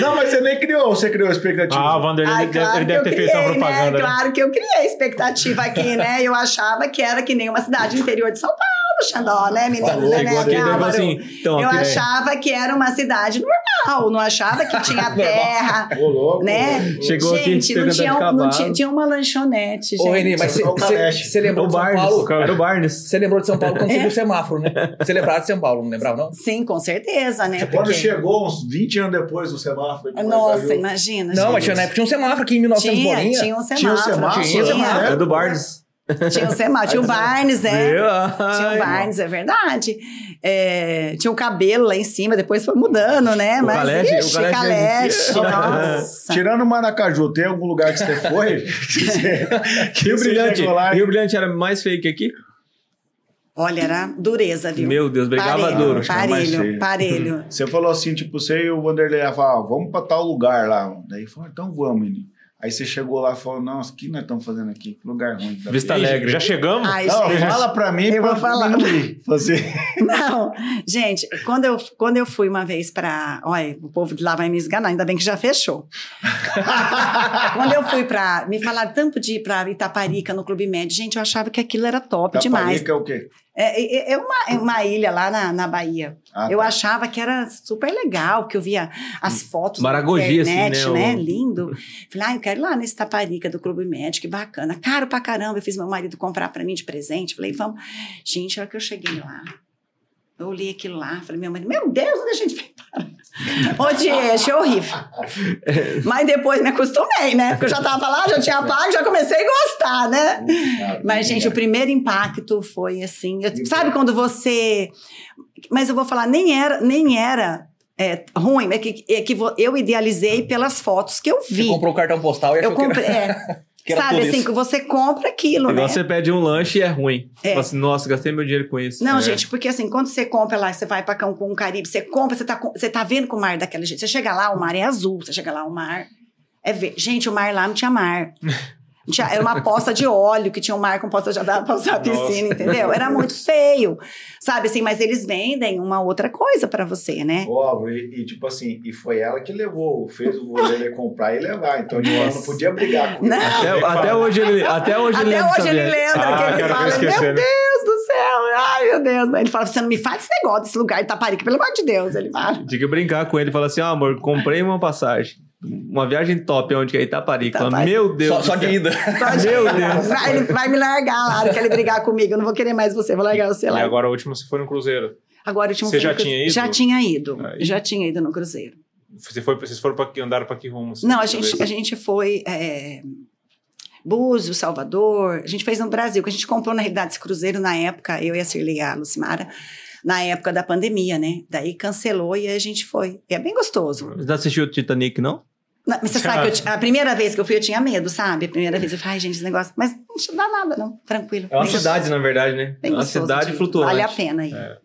Não, mas você nem criou, você criou a expectativa. Ah, o Vanderlei Ai, deve, ele deve ter criei, feito uma propaganda. né? né? Claro que eu criei expectativa aqui, né? Eu achava que era que nem uma cidade do interior de São Paulo, Xandó, né, meninos? Falou, né, aqui deve Álvaro? assim. Então, eu aqui, né? achava que era uma cidade normal, não achava que tinha terra, Ô, louco. né? Chegou aqui, Gente, não pegando tinha, um- não tinha, tinha uma lanchonete, gente. Ô, Renê, mas Você é lembrou o de São Barnes. Paulo? Era o Barnes. Você lembrou de São Paulo quando É. você viu o semáforo, né? Você lembrava de São Paulo, não lembrava, não? Sim, com certeza, né? Quando Porque- chegou, uns 20 anos depois do semáforo. Nossa, imagina. Não, mas tinha, na época tinha um semáforo aqui em 1900 tinha, bolinha. tinha um semáforo. Tinha o semáforo, tinha o semáforo. É do Barnes. Tinha um semáforo. Tinha o Barnes, né? Meu, Tinha o Barnes, é verdade. É, tinha o cabelo lá em cima, depois foi mudando, né? O Mas, o ixi, existia. nossa. Tirando Maracaju, tem algum lugar que você foi? que Rio você Brilhante. Rio Brilhante era mais feio que aqui? Olha, era dureza, viu? Meu Deus, brigava parelho, duro. Parelho, parelho. Você falou assim, tipo, você e o Vanderlei falaram, vamos pra tal lugar lá. Daí falou, então vamos, menino. Aí você chegou lá e falou, nossa, o que nós estamos fazendo aqui? Que lugar ruim. tá Vista aqui." Alegre. Já chegamos? Ai, Não, gente. fala pra mim Eu pra vou falar. mim não. Não, gente, quando eu, quando eu fui uma vez pra. Olha, o povo de lá vai me esganar, ainda bem que já fechou. quando eu fui pra. Me falaram tanto de ir pra Itaparica no Clube Médio. Gente, eu achava que aquilo era top demais. Taparica é o quê? É, é- é uma, é uma ilha lá na, na Bahia. Ah, eu tá. achava que era super legal, que eu via as fotos Maragogi, na assim, internet, né, né? o- Lindo. Falei, ah, eu quero ir lá nesse Taparica do Clube Médico, que bacana. Caro pra caramba, eu fiz meu marido comprar pra mim de presente. Falei, vamos. Gente, a hora que eu cheguei lá, eu olhei aquilo lá, falei, meu marido, meu Deus, onde a gente vai parar? Odiei, achei horrível. Mas depois me acostumei, né? Porque eu já tava lá, já tinha pago, já comecei a gostar, né? Mas, gente, o primeiro impacto foi assim. eu- sabe quando você. Mas eu vou falar, nem era, nem era é, ruim, é que, é que eu idealizei pelas fotos que eu Você vi. comprou o cartão postal e achou Eu comprei. que é. que era sabe assim, isso. que você compra aquilo, Igual né? você pede um lanche e é ruim. É. Fala assim, nossa, gastei meu dinheiro com isso. Não, É. gente, porque assim, quando você compra lá, você vai pra Cancún, Caribe, você compra, você tá, você tá vendo que o mar é daquele jeito. Você chega lá, o mar é azul, você chega lá, o mar é verde. Gente, o mar lá não tinha mar. Tinha- era uma poça de óleo que tinha um mar com poça já dava pra usar a piscina, entendeu? Era muito feio, sabe assim? Mas eles vendem uma outra coisa pra você, né? Ó, e, e, tipo assim, e foi ela que levou, fez o Vanderlei comprar e levar. Então, ela não podia brigar com ele. Não. Até, até hoje ele, até hoje ele Até lembra hoje ele lembra Ah, que ele fala, meu esquecendo. Deus do céu, ai meu Deus. Ele fala, você não me faz esse negócio desse lugar de Taparica, pelo amor de Deus. Ele fala. Tinha que brincar com ele e falar assim: ó, amor, comprei uma passagem. Uma viagem top, onde que é Itaparica. Itaparica. Meu Deus. Só, só de ida. Meu Deus. Vai, ele vai me largar lá, na hora que ele brigar comigo. Eu não vou querer mais você, vou largar você E lá. agora a última você foi no Cruzeiro. Agora o último Você já tinha ido? Já tinha ido. Aí. Já tinha ido no Cruzeiro. Você foi, vocês foram pra, que- andaram pra que rumo? assim, Não, a gente, vez? a gente foi. É, Búzios, Salvador. A gente fez no Brasil, que a gente comprou, na realidade, esse cruzeiro na época, eu e a Cirlei e a Lucimara, na época da pandemia, né? Daí cancelou e a gente foi. E é bem gostoso. Você não assistiu o Titanic, não? Não, mas você sabe que eu a primeira vez que eu fui, eu tinha medo, sabe? A primeira vez eu falei, ai, gente, esse negócio. Mas não dá nada, não. Tranquilo. É uma Bem cidade, na verdade, né? Bem É uma gostoso cidade de ir. flutuante. Vale a pena aí. É.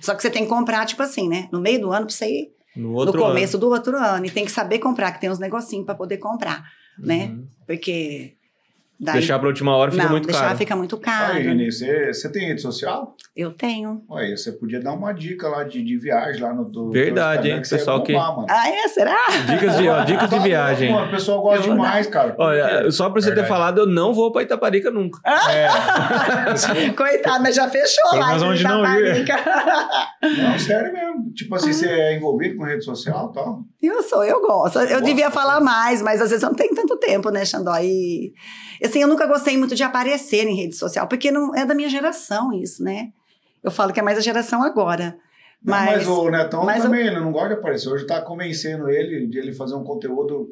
Só que você tem que comprar, tipo assim, né? No meio do ano pra você ir No no começo do outro ano. E tem que saber comprar, que tem uns negocinhos pra poder comprar, né? Uhum. Porque. Daí, Deixar pra última hora fica não, muito deixar caro. fica muito caro. Aí, Renê, você, você tem rede social? Eu tenho. Olha, você podia dar uma dica lá de, de viagem lá no do Verdade, hein, que pessoal que- mano. Ah, é? Será? Dicas de, ó, dicas de Tá viagem. mano, O pessoal gosta Eu demais, cara. Olha, só pra você ter falado, eu não vou pra Itaparica nunca. É. Coitado, mas já fechou Pelo lá. onde não ir. Taparica. Não, sério mesmo. Tipo assim, você é envolvido com rede social e tal. Eu sou, eu gosto. Eu Gosta, devia falar mais, mas às vezes eu não tenho tanto tempo, né, Xandó? E, assim, eu nunca gostei muito de aparecer em rede social, porque não é da minha geração isso, né? Eu falo que é mais a geração agora. Não, mas, Mas, o Netão mas também, ele não gosta de aparecer. Hoje tá convencendo ele de ele fazer um conteúdo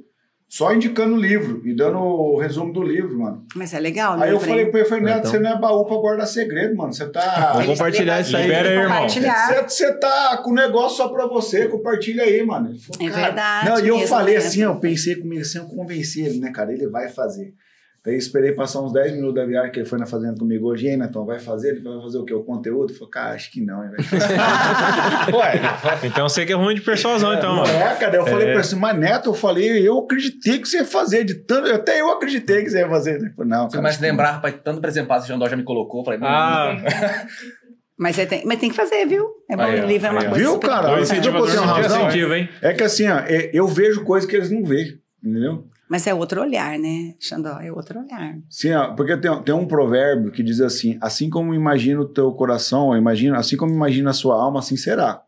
só indicando o livro e dando o resumo do livro, mano. mas é legal, Aí eu falei pra ele, falei, Neto, Então. você não é baú pra guardar segredo, mano. Você tá. Vamos compartilhar isso aí. Libera aí, irmão. Compartilhar. Você, você tá com o negócio só pra você, compartilha aí, mano. Falou, É verdade Não, e eu mesmo, falei né? assim, eu pensei comigo assim, eu convenci ele, né, cara? Ele vai fazer. Daí eu esperei passar uns 10 minutos da viagem que ele foi na fazenda comigo hoje. E aí, Netão, vai fazer? Ele vai fazer o quê? O conteúdo? Eu falei, cara, acho que não, hein, velho. Ué, então você que é ruim de persuasão, então, Não mano. é, cara. Eu falei É. pra ele assim, mas Neto, eu falei, eu acreditei que você ia fazer. De tanto, até eu acreditei que você ia fazer. Ele falou, não, Você cara, começa a lembrar, rapaz, tanto presempado que o Xandó já me colocou. eu Falei, não, Ah, Mas, tem, mas tem que fazer, viu? É bom, Aí, ó, livro é uma aí, coisa Viu, super cara? o Você tem razão. incentivo, hein? É que assim, ó, é- eu vejo coisas que eles não veem, entendeu? Mas é outro olhar, né, Xandó? É outro olhar. Sim, porque tem, tem um provérbio que diz assim: assim como imagina o teu coração, imagina, assim como imagina a sua alma, assim será.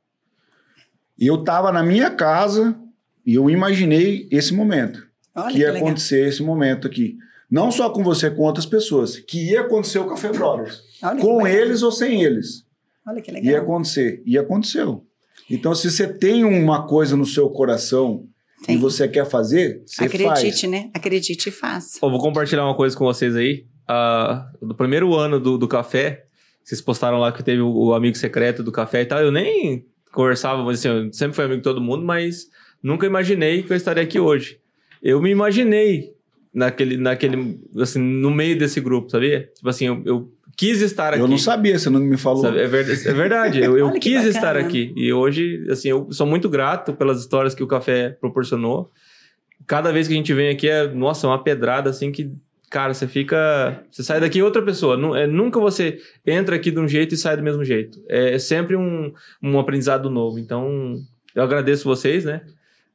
E eu tava na minha casa e eu imaginei esse momento. Olha que que, ia legal. acontecer esse momento aqui. Não só com você, com outras pessoas. Que ia acontecer o Café Brothers. Olha que Com eles ou sem eles. Olha que Ia legal. acontecer. E aconteceu. Então, se você tem uma coisa no seu coração e Tem. você quer fazer, você Acredite, faz. né? Acredite e faça. Vou compartilhar uma coisa com vocês aí. Ah, do primeiro ano do, do café, vocês postaram lá que teve o, o amigo secreto do café e tal. Eu nem conversava, mas assim, eu sempre fui amigo de todo mundo, mas nunca imaginei que eu estaria aqui hoje. Eu me imaginei naquele, naquele, assim, no meio desse grupo, sabia? Tipo assim, eu, eu quis estar aqui. Eu não sabia, você não me falou. Sabe, É verdade, é verdade. eu, eu quis bacana. estar aqui. E hoje, assim, eu sou muito grato pelas histórias que o café proporcionou. Cada vez que a gente vem aqui é, nossa, uma pedrada assim que, cara, você fica. Você sai daqui outra pessoa. Nu- é, nunca você entra aqui de um jeito e sai do mesmo jeito. É, é sempre um, um aprendizado novo. Então, eu agradeço vocês, né?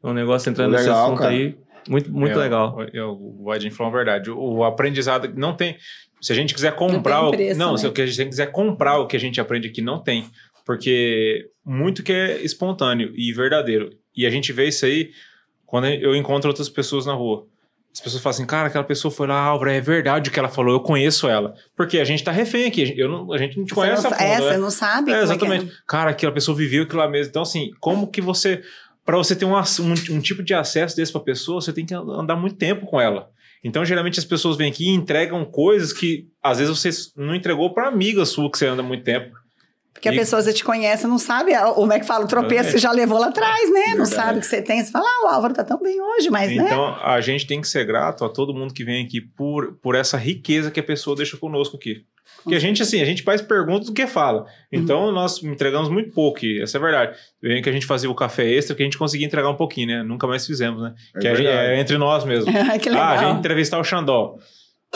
É um negócio entrando nesse Legal, assunto cara. aí. Muito, muito É, legal. O, o, o Vadinho falou a verdade. O, o aprendizado não tem. Se a gente quiser comprar. Não o- tem preço, não, né? se o que a gente quiser comprar o que a gente aprende aqui, não tem. Porque muito que é espontâneo e verdadeiro. E a gente vê isso aí quando eu encontro outras pessoas na rua. As pessoas falam assim, cara, aquela pessoa foi lá, Álvaro, é verdade o que ela falou, eu conheço ela. Porque a gente tá refém aqui, eu não, a gente não te Você conhece não, a fundo, é, né? você não sabe É, como exatamente. é que Cara, aquela pessoa viveu aquilo lá mesmo. Então, assim, como que você. Para você ter um, um, um tipo de acesso desse para pessoa, você tem que andar muito tempo com ela. Então, geralmente, as pessoas vêm aqui e entregam coisas que às vezes você não entregou para amiga sua que você anda muito tempo. Porque a E- pessoa você te conhece, não sabe a- como é que fala o tropeço que já levou lá atrás, né? Não Verdade. sabe o que você tem. Você fala, ah, o Álvaro tá tão bem hoje, mas, né? então, a gente tem que ser grato a todo mundo que vem aqui por, por essa riqueza que a pessoa deixa conosco aqui. Porque a gente, assim, a gente faz perguntas do que fala. Então, nós entregamos muito pouco, essa é a verdade. Vem que a gente fazia o café extra, que a gente conseguia entregar um pouquinho, né? Nunca mais fizemos, né? É que a gente, verdade. é entre nós mesmo. que legal. Ah, a gente entrevistar o Xandó.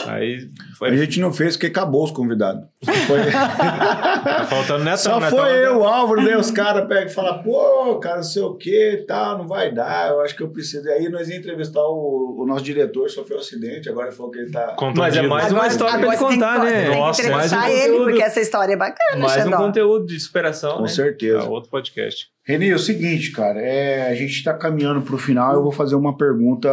Aí foi, A gente não fez porque acabou os convidados. Só foi, tá faltando Netão. Só Netão foi ainda- eu, o Álvaro, daí os caras pegam e falam, pô, cara, não sei o que, tal, não vai dar, eu acho que eu preciso. Aí nós ia entrevistar o, o nosso diretor, sofreu um acidente, agora ele falou que ele tá. Contundido. Mas é mais uma história pra ele tem contar, você né? Tem que Nossa, entrevistar mais um ele, conteúdo. porque essa história é bacana, Mais um conteúdo de superação, Com né? certeza. É outro podcast. Reni, é o seguinte, cara, é, a gente está caminhando para o final. Eu vou fazer uma pergunta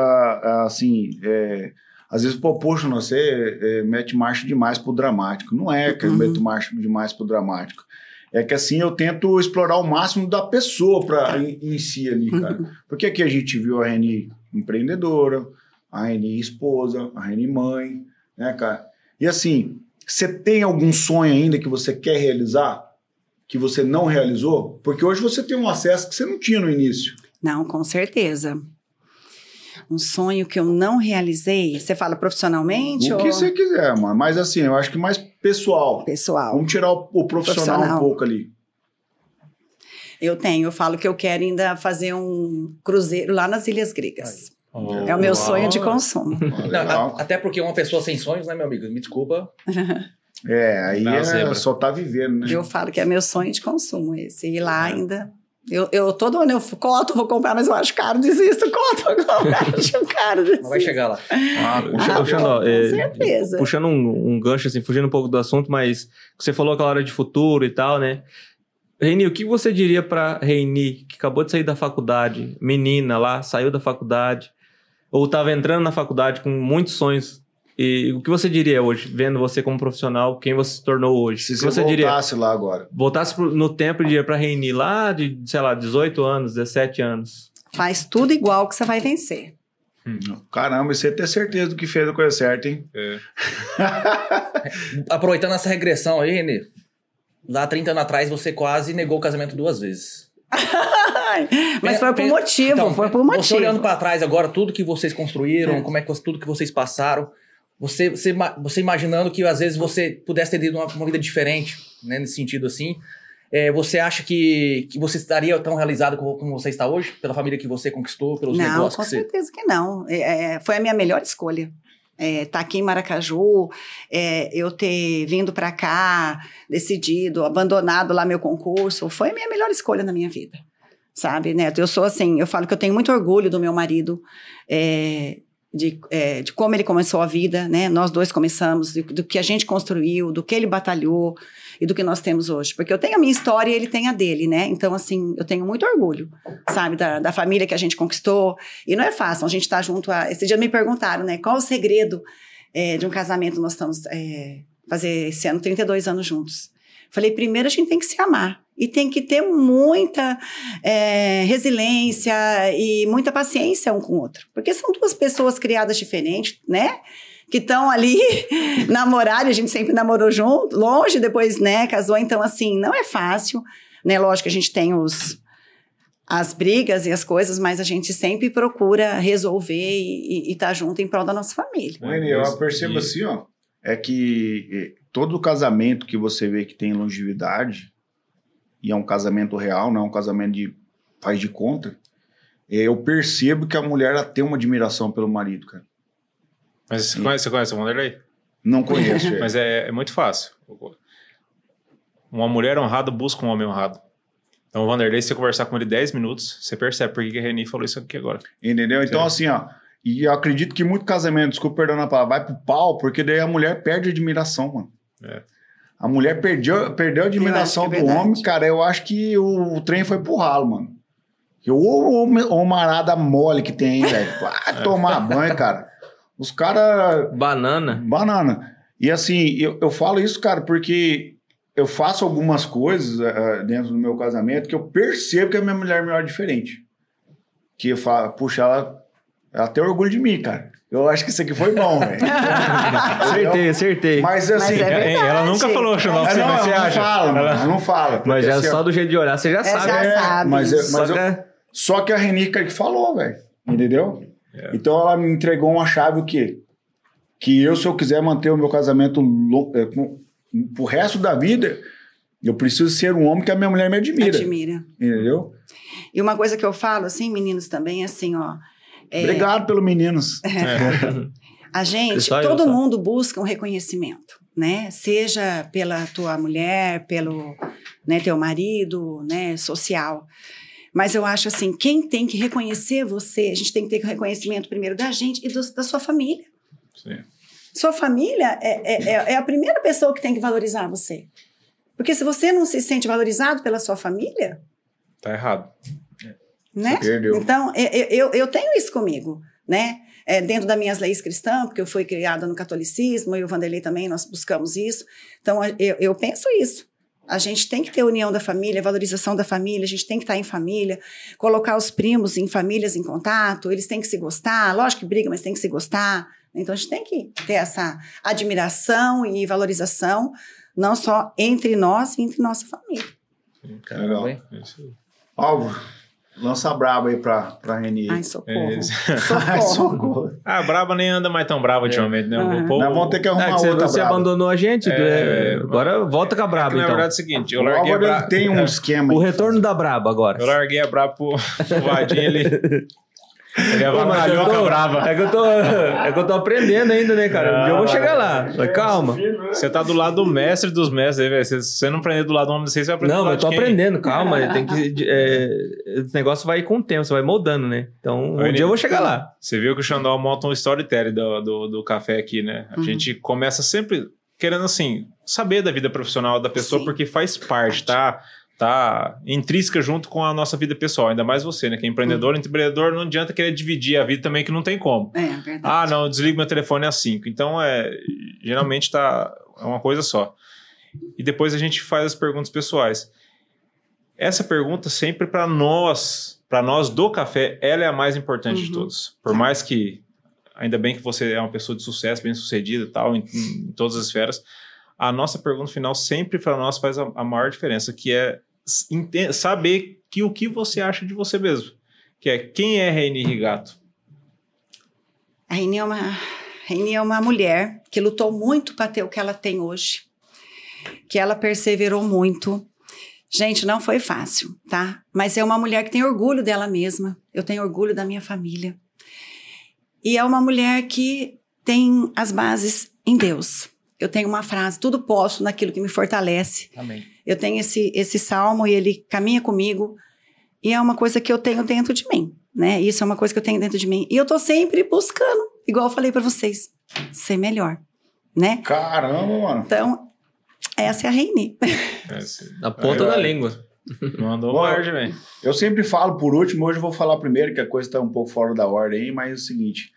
assim. é, às vezes, pô, poxa, você é, mete marcha demais pro dramático. Não é que eu Uhum. meto marcha demais pro dramático. É que assim eu tento explorar o máximo da pessoa pra, em, em si ali, cara. Porque aqui a gente viu a Reni empreendedora, a Reni esposa, a Reni mãe, né, cara? E assim, você tem algum sonho ainda que você quer realizar? Que você não realizou? Porque hoje você tem um acesso que você não tinha no início. Não, com certeza. Um sonho que eu não realizei, você fala profissionalmente O ou que você quiser, mano. Mas assim, eu acho que mais pessoal. pessoal? Vamos tirar o, o profissional, Profissional. um pouco ali. Eu tenho, eu falo que eu quero ainda fazer um cruzeiro lá nas Ilhas Gregas. Oh, É o meu uau. sonho de consumo. Não, a- até porque uma pessoa sem sonhos, né, meu amigo? Me desculpa. É, aí é, só tá vivendo, né? Eu falo que é meu sonho de consumo esse. E lá ainda. Eu, eu todo ano eu coto, vou comprar, mas eu acho caro, desisto, coto, vou comprar, acho caro, desisto. Vai chegar lá. Ah, com Ah, Ô, Xandó, com é, certeza. Puxando um, um gancho, assim, fugindo um pouco do assunto, mas você falou aquela hora de futuro e tal, né? Reini, o que você diria pra Reini, que acabou de sair da faculdade, menina lá, saiu da faculdade, ou tava entrando na faculdade com muitos sonhos E o que você diria hoje, vendo você como profissional, quem você se tornou hoje? Se você você diria? voltasse lá agora. Voltasse no tempo e diria pra Reini lá de, sei lá, 18 anos, 17 anos. Faz tudo igual que você vai vencer. Caramba, e você ter certeza do que fez a coisa certa, hein? É. Aproveitando essa regressão aí, Renê. Lá 30 anos atrás você quase negou o casamento duas vezes. Mas foi por pe- motivo, Então, foi por Você motivo. olhando pra trás agora, tudo que vocês construíram, É. como é que tudo que vocês passaram, você, você, você imaginando que às vezes você pudesse ter tido uma, uma vida diferente, né, nesse sentido assim, é, você acha que, que você estaria tão realizado como, como você está hoje? Pela família que você conquistou, pelos Não, negócios com que você... certeza que não. É, é, foi a minha melhor escolha. É, tá aqui em Maracaju, é, eu ter vindo para cá, decidido, abandonado lá meu concurso, foi a minha melhor escolha na minha vida. Sabe, Neto? Eu sou assim, eu falo que eu tenho muito orgulho do meu marido, é, de, é, de como ele começou a vida, né? Nós dois começamos, do, do que a gente construiu, do que ele batalhou e do que nós temos hoje. Porque eu tenho a minha história e ele tem a dele, né? Então, assim, eu tenho muito orgulho, sabe, da, da família que a gente conquistou. E não é fácil, a gente tá junto a... Esse dia me perguntaram, né? Qual o segredo é, de um casamento? Nós estamos... É, fazer esse ano 32 anos juntos. Falei, primeiro a gente tem que se amar. E tem que ter muita é, resiliência e muita paciência um com o outro. Porque são duas pessoas criadas diferentes, né? Que estão ali namoradas, a gente sempre namorou junto, longe, depois, né, casou. Então, assim, não é fácil, né? Lógico que a gente tem os, as brigas e as coisas, mas a gente sempre procura resolver e estar tá junto em prol da nossa família. Wendy, eu percebo E- assim, ó, é que eh, todo casamento que você vê que tem longevidade, e é um casamento real, não é um casamento de faz de conta, eh, eu percebo que a mulher tem uma admiração pelo marido, cara. Mas você conhece, você conhece? Não conheço. Mas é, é muito fácil. Uma mulher honrada busca um homem honrado. Então o Vanderlei, se você conversar com ele 10 minutos, você percebe por que a Reni falou isso aqui agora. Entendeu? Então, assim, ó. E eu acredito que muito casamento, desculpa perdão a palavra, vai pro pau, porque daí a mulher perde a admiração, mano. É. A mulher perdeu, perdeu a admiração acho do é homem, cara. Eu acho que o, o trem foi pro ralo, mano. Que o homarada mole que tem, aí, velho. Vai tomar banho, cara. Os caras. Banana. Banana. E assim, eu, eu falo isso, cara, porque eu faço algumas coisas eh, dentro do meu casamento que eu percebo que a minha mulher é melhor diferente. Que eu falo, puxa, ela, ela tem orgulho de mim, cara. Eu acho que isso aqui foi bom, velho. Acertei, acertei. Mas assim. Mas é É, ela nunca falou, é, assim, não, mas você ela não acha? fala, mano, Ela- não fala. porque, Mas já assim, ó, só do jeito de olhar, você já É, sabe. já né? sabe. mas, eu- Só mas eu- que é- Só que a Renica que falou, velho. Entendeu? É. Então ela me entregou uma chave o quê? Que eu, se eu quiser manter o meu casamento lo- é, com- pro resto da vida, eu preciso ser um homem que a minha mulher me admira. Admira. Entendeu? E uma coisa que eu falo, assim, meninos, também, é assim, ó. É, Obrigado pelo meninos. A gente, todo mundo busca um reconhecimento, né? Seja pela tua mulher, pelo né, teu marido, né, social. Mas eu acho assim, quem tem que reconhecer você, a gente tem que ter reconhecimento primeiro da gente e do- da sua família. Sim. Sua família é, é, é- é a primeira pessoa que tem que valorizar você. Porque se você não se sente valorizado pela sua família, Tá errado. Né? Perdeu. Então, eu, eu, eu tenho isso comigo, né? É, dentro das minhas leis cristãs, porque eu fui criada no catolicismo, e o Vanderlei também, nós buscamos isso. Então, eu, eu penso isso. A gente tem que ter união da família, valorização da família, a gente tem que estar em família, colocar os primos em famílias em contato, eles têm que se gostar, lógico que briga, mas tem que se gostar. Então, a gente tem que ter essa admiração e valorização, não só entre nós e entre nossa família. Legal. hein? Lança a braba aí pra, pra Reni. Ai, socorro. É isso. Ai, Socorro. socorro. Ah, a braba nem anda mais tão brava ultimamente, né? Aham. O povo- Nós vamos ter que É, arrumar que você, outra você braba. abandonou a gente. É, é, agora volta com a É que, Braba, na então. verdade é o seguinte, eu O larguei a Álvaro braba. tem um esquema. O retorno da Braba agora. Eu larguei a braba pro, pro Vadinho, ele. Eu avacalhou tô- brava. É que, eu tô, é que eu tô aprendendo ainda, né, cara? Um dia eu vou chegar lá. Mas calma. Você tá do lado do mestre dos mestres aí, velho. Se você não aprender do lado do homem você vai aprender Não, do mas lado eu tô de quem? aprendendo, calma. Tem que, é, esse negócio vai com o tempo, você vai moldando, né? Então, um Aí, dia eu vou chegar lá. Você viu que o Xandão monta um storytelling do, do, do café aqui, né? A Uhum. gente começa sempre querendo, assim, saber da vida profissional da pessoa, Sim. porque faz parte, tá? Tá intrínseca junto com a nossa vida pessoal, ainda mais você, né? Que é empreendedor, empreendedor não adianta querer dividir a vida também que não tem como. É, verdade. Ah, não, eu desligo meu telefone às 5. Então, é, geralmente tá é uma coisa só. E depois a gente faz as perguntas pessoais. Essa pergunta sempre para nós, para nós do café, ela é a mais importante de Uhum. todas. Por mais que ainda bem que você é uma pessoa de sucesso, bem-sucedida e tal, em, em todas as esferas, a nossa pergunta final sempre para nós faz a, a maior diferença, que é saber que o que você acha de você mesmo. Que é quem é Reine Rigato? A Rainha é uma, Rainha é uma mulher que lutou muito para ter o que ela tem hoje. Que ela perseverou muito. Gente, não foi fácil, tá? Mas é uma mulher que tem orgulho dela mesma. Eu tenho orgulho da minha família. E é uma mulher que tem as bases em Deus. Eu tenho uma frase: tudo posso naquilo que me fortalece. Amém. Eu tenho esse, esse salmo e ele caminha comigo. E é uma coisa que eu tenho dentro de mim, né? Isso é uma coisa que eu tenho dentro de mim. E eu tô sempre buscando, igual eu falei para vocês, ser melhor, né? Caramba, mano. Então, essa é a Reine. Na ponta É, da é. língua. Mandou Bom, margem, velho. Eu sempre falo por último, hoje eu vou falar primeiro, que a coisa está um pouco fora da ordem aí, mas é o seguinte.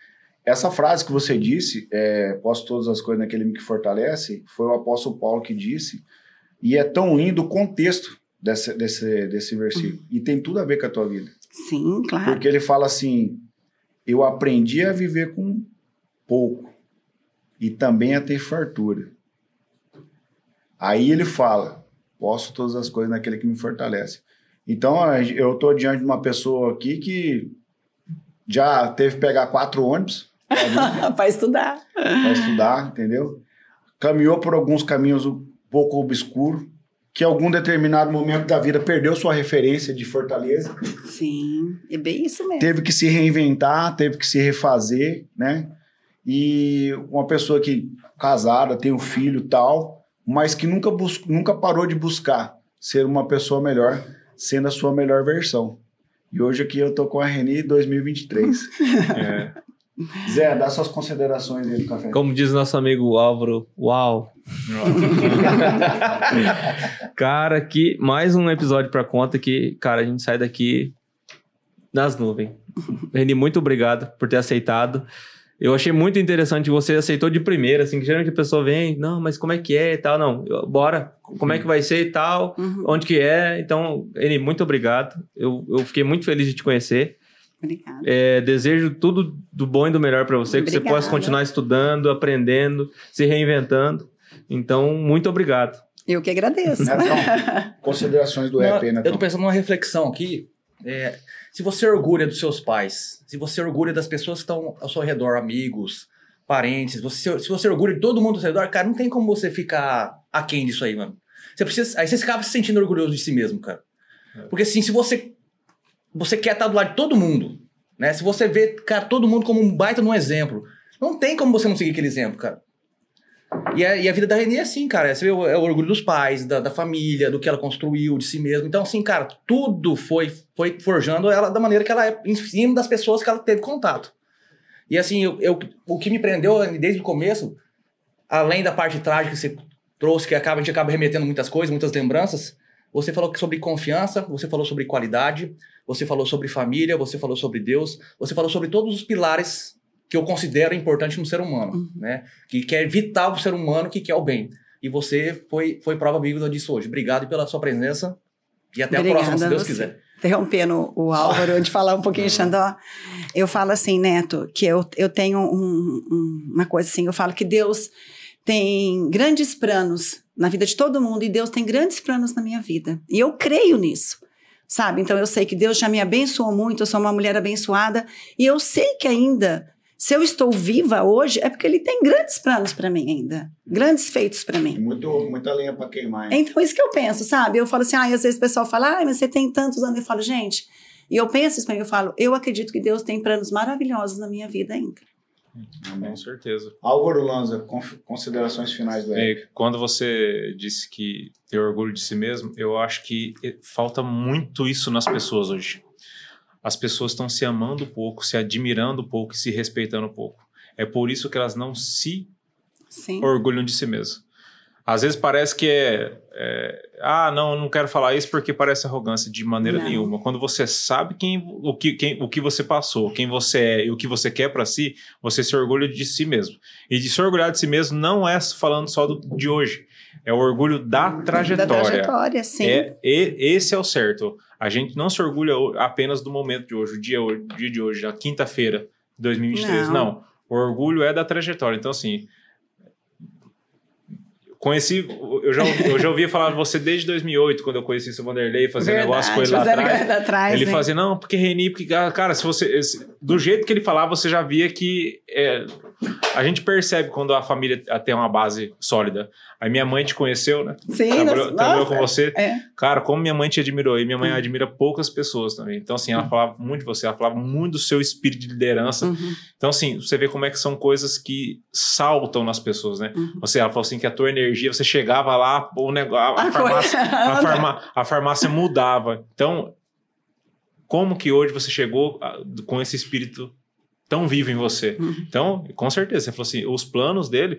Essa frase que você disse, é, posso todas as coisas naquele que fortalece, foi o apóstolo Paulo que disse, e é tão lindo o contexto desse, desse, desse versículo. E tem tudo a ver com a tua vida. Sim, claro. Porque ele fala assim: eu aprendi a viver com pouco e também a ter fartura. Aí ele fala: posso todas as coisas naquele que me fortalece. Então eu estou diante de uma pessoa aqui que já teve que pegar quatro ônibus para estudar. para estudar, entendeu? Caminhou por alguns caminhos um pouco obscuros, que em algum determinado momento da vida perdeu sua referência de fortaleza Sim, é bem isso mesmo. teve que se reinventar, teve que se refazer, né? E uma pessoa que casada, tem um filho e tal, mas que nunca, bus nunca parou de buscar ser uma pessoa melhor, sendo a sua melhor versão. E hoje aqui eu tô com a Reni 2023. É. Zé, dá suas considerações aí do café. Como diz nosso amigo Álvaro, uau. Cara, que mais um episódio pra conta que, cara, a gente sai daqui nas nuvens. Reni, muito obrigado por ter aceitado. Eu achei muito interessante você aceitou de primeira, assim, que geralmente a pessoa vem, não, mas como é que é e tal, não, eu- bora, como é que vai ser e tal, Uhum, onde que é, então, Reni, muito obrigado, eu, eu fiquei muito feliz de te conhecer, Obrigada. é, desejo tudo do bom e do melhor para você, que você Obrigada. possa continuar estudando, aprendendo, se reinventando. Então, muito obrigado. Eu que agradeço. Netão, considerações do Não, EP, eu Netão. tô pensando numa reflexão aqui. É, se você orgulha dos seus pais, se você orgulha das pessoas que estão ao seu redor, amigos, parentes, você, se você orgulha de todo mundo ao seu redor, cara, não tem como você ficar aquém disso aí, mano. Você precisa, aí você acaba se sentindo orgulhoso de si mesmo, cara. Porque assim, se você você quer estar do lado de todo mundo, né? Se você vê, cara, todo mundo como um baita de um exemplo, não tem como você não seguir aquele exemplo, cara. E a, e a vida da Renê é assim, cara. Você vê o, é o orgulho dos pais, da, da família, do que ela construiu, de si mesma. Então, assim, cara, tudo foi, foi forjando ela da maneira que ela é, em cima das pessoas que ela teve contato. E assim, eu, eu- o que me prendeu desde o começo, além da parte trágica que você trouxe, que acaba, a gente acaba remetendo muitas coisas, muitas lembranças, você falou sobre confiança, você falou sobre qualidade, você falou sobre família, você falou sobre Deus, você falou sobre todos os pilares que eu considero importante no ser humano, Uhum. né? Que, que é vital pro ser humano, que quer o bem. E você foi, foi prova viva disso hoje. Obrigado pela sua presença e até Obrigada a próxima, se Deus quiser. interrompendo o Álvaro de falar um pouquinho, Xandó, eu falo assim, Neto, que eu, eu tenho um- um- uma coisa assim, eu falo que Deus tem grandes planos na vida de todo mundo e Deus tem grandes planos na minha vida. E eu creio nisso, sabe? Então eu sei que Deus já me abençoou muito, eu sou uma mulher abençoada e eu sei que ainda, se eu estou viva hoje, é porque Ele tem grandes planos para mim ainda, grandes feitos para mim. Muito, muita lenha para queimar. hein? Então, isso que eu penso, sabe? Eu falo assim, ah, às vezes o pessoal fala, ah, mas você tem tantos anos. Eu falo, gente, e eu penso isso pra mim, eu falo, eu acredito que Deus tem planos maravilhosos na minha vida ainda. Amém. Com certeza. Álvaro Lanza, considerações finais do EP. Quando você disse que ter orgulho de si mesmo, eu acho que eh, falta muito isso nas pessoas hoje. As pessoas estão se amando pouco, se admirando pouco e se respeitando pouco. É por isso que elas não se Sim. orgulham de si mesmo. Às vezes parece que é, é, ah, não, não quero falar isso porque parece arrogância de maneira Não. nenhuma. Quando você sabe quem, o, que, quem, o que você passou, quem você é e o que você quer pra si, você se orgulha de si mesmo. E de se orgulhar de si mesmo não é falando só do, de hoje, é o orgulho da trajetória. Da trajetória, sim. É, e- esse é o certo. A gente não se orgulha apenas do momento de hoje, o dia, o dia de hoje, a quinta-feira de 2023. Não. Não. O orgulho é da trajetória. Então, assim. Conheci, eu já, eu já ouvia falar de você desde 2008, quando eu conheci o Vanderlei, fazendo negócio com ele lá atrás. atrás, Ele né? fazia, não, porque Reni, porque, ah, cara, se você. esse- do jeito que ele falava, você já via que é, a gente percebe quando a família tem uma base sólida. Aí minha mãe te conheceu, né? Sim, Trabalhou, nossa, trabalhou com você. É. Cara, como minha mãe te admirou, e minha mãe Hum. admira poucas pessoas também. Então, assim, ela falava muito de você, ela falava muito do seu espírito de liderança. Uhum, Então, assim, você vê como é que são coisas que saltam nas pessoas, né? uhum. Você, ela falou assim que a tua energia, você chegava lá, o negócio, a, A farmácia, a, farma- a farmácia mudava. Então, como que hoje você chegou a- com esse espírito tão vivo em você? Uhum. Então, com certeza, você falou assim, os planos dele,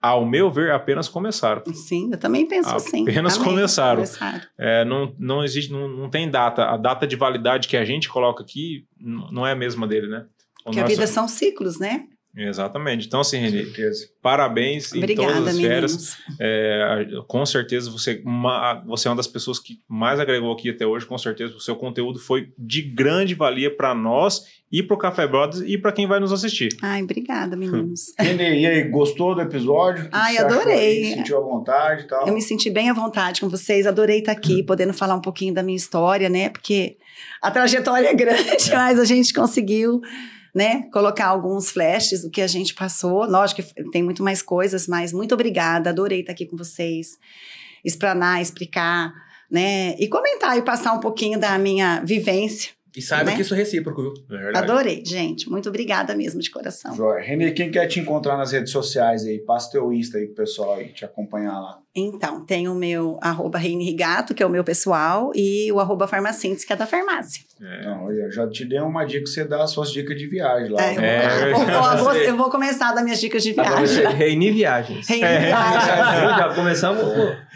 ao meu ver, apenas começaram. Sim, eu também penso assim. Apenas começaram. começaram. É, não, não existe, não, não tem data. A data de validade que a gente coloca aqui não é a mesma dele, né? Porque a vida são ciclos, né? Exatamente. Então, assim, certeza. parabéns em Obrigada, todas as férias. É, com certeza você, uma, você é uma das pessoas que mais agregou aqui até hoje. Com certeza o seu conteúdo foi de grande valia para nós e para o Café Brothers e para quem vai nos assistir. Ai, obrigada, meninos. Renê, e aí, gostou do episódio? Que Ai, você achou adorei. aí? Sentiu à vontade e tal? Eu me senti bem à vontade com vocês, adorei estar aqui, podendo falar um pouquinho da minha história, né? Porque a trajetória é grande, mas a gente conseguiu, né, colocar alguns flashes do que a gente passou. Lógico que tem muito mais coisas, mas muito obrigada, adorei estar aqui com vocês, explanar, explicar, né? E comentar e passar um pouquinho da minha vivência. E saiba Né? que isso é recíproco, viu? É verdade. Adorei, gente. Muito obrigada mesmo de coração. Joia. Renê, quem quer te encontrar nas redes sociais aí? Passa teu Insta aí pro pessoal aí te acompanhar lá. Então, tem o meu arroba Reine Rigato, que é o meu pessoal, e o arroba farmacêntica, que é da farmácia. É. Não, eu já te dei uma dica que você dá as suas dicas de viagem lá. É, eu, É, vou, verdade. vou- vou- eu vou começar a dar minhas dicas de viagem. Reini Viagens. Reine É. Viagens. Já começamos.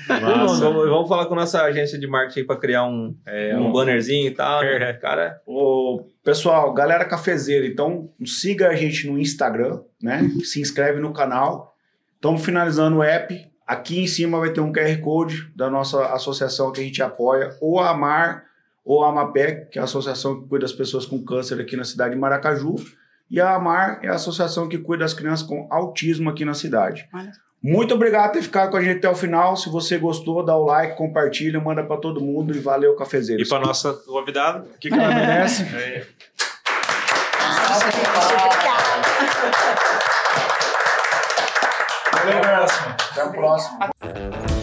Vamos, vamos falar com nossa agência de marketing para criar um, é, um Hum. bannerzinho e tal. né? Cara, Ô, pessoal, galera cafezeira, então siga a gente no Instagram, né? Se inscreve no canal. Estamos finalizando o app. Aqui em cima vai ter um QR Code da nossa associação que a gente apoia, ou a AMAR, ou a AMAPEC, que é a associação que cuida das pessoas com câncer aqui na cidade de Maracaju. E a AMAR é a associação que cuida das crianças com autismo aqui na cidade. Olha. Muito obrigado por ter ficado com a gente até o final. Se você gostou, dá o like, compartilha, manda para todo mundo e valeu, cafezeiro. E para nossa convidada, O que, que ela merece? Obrigada. Valeu, Até a próxima.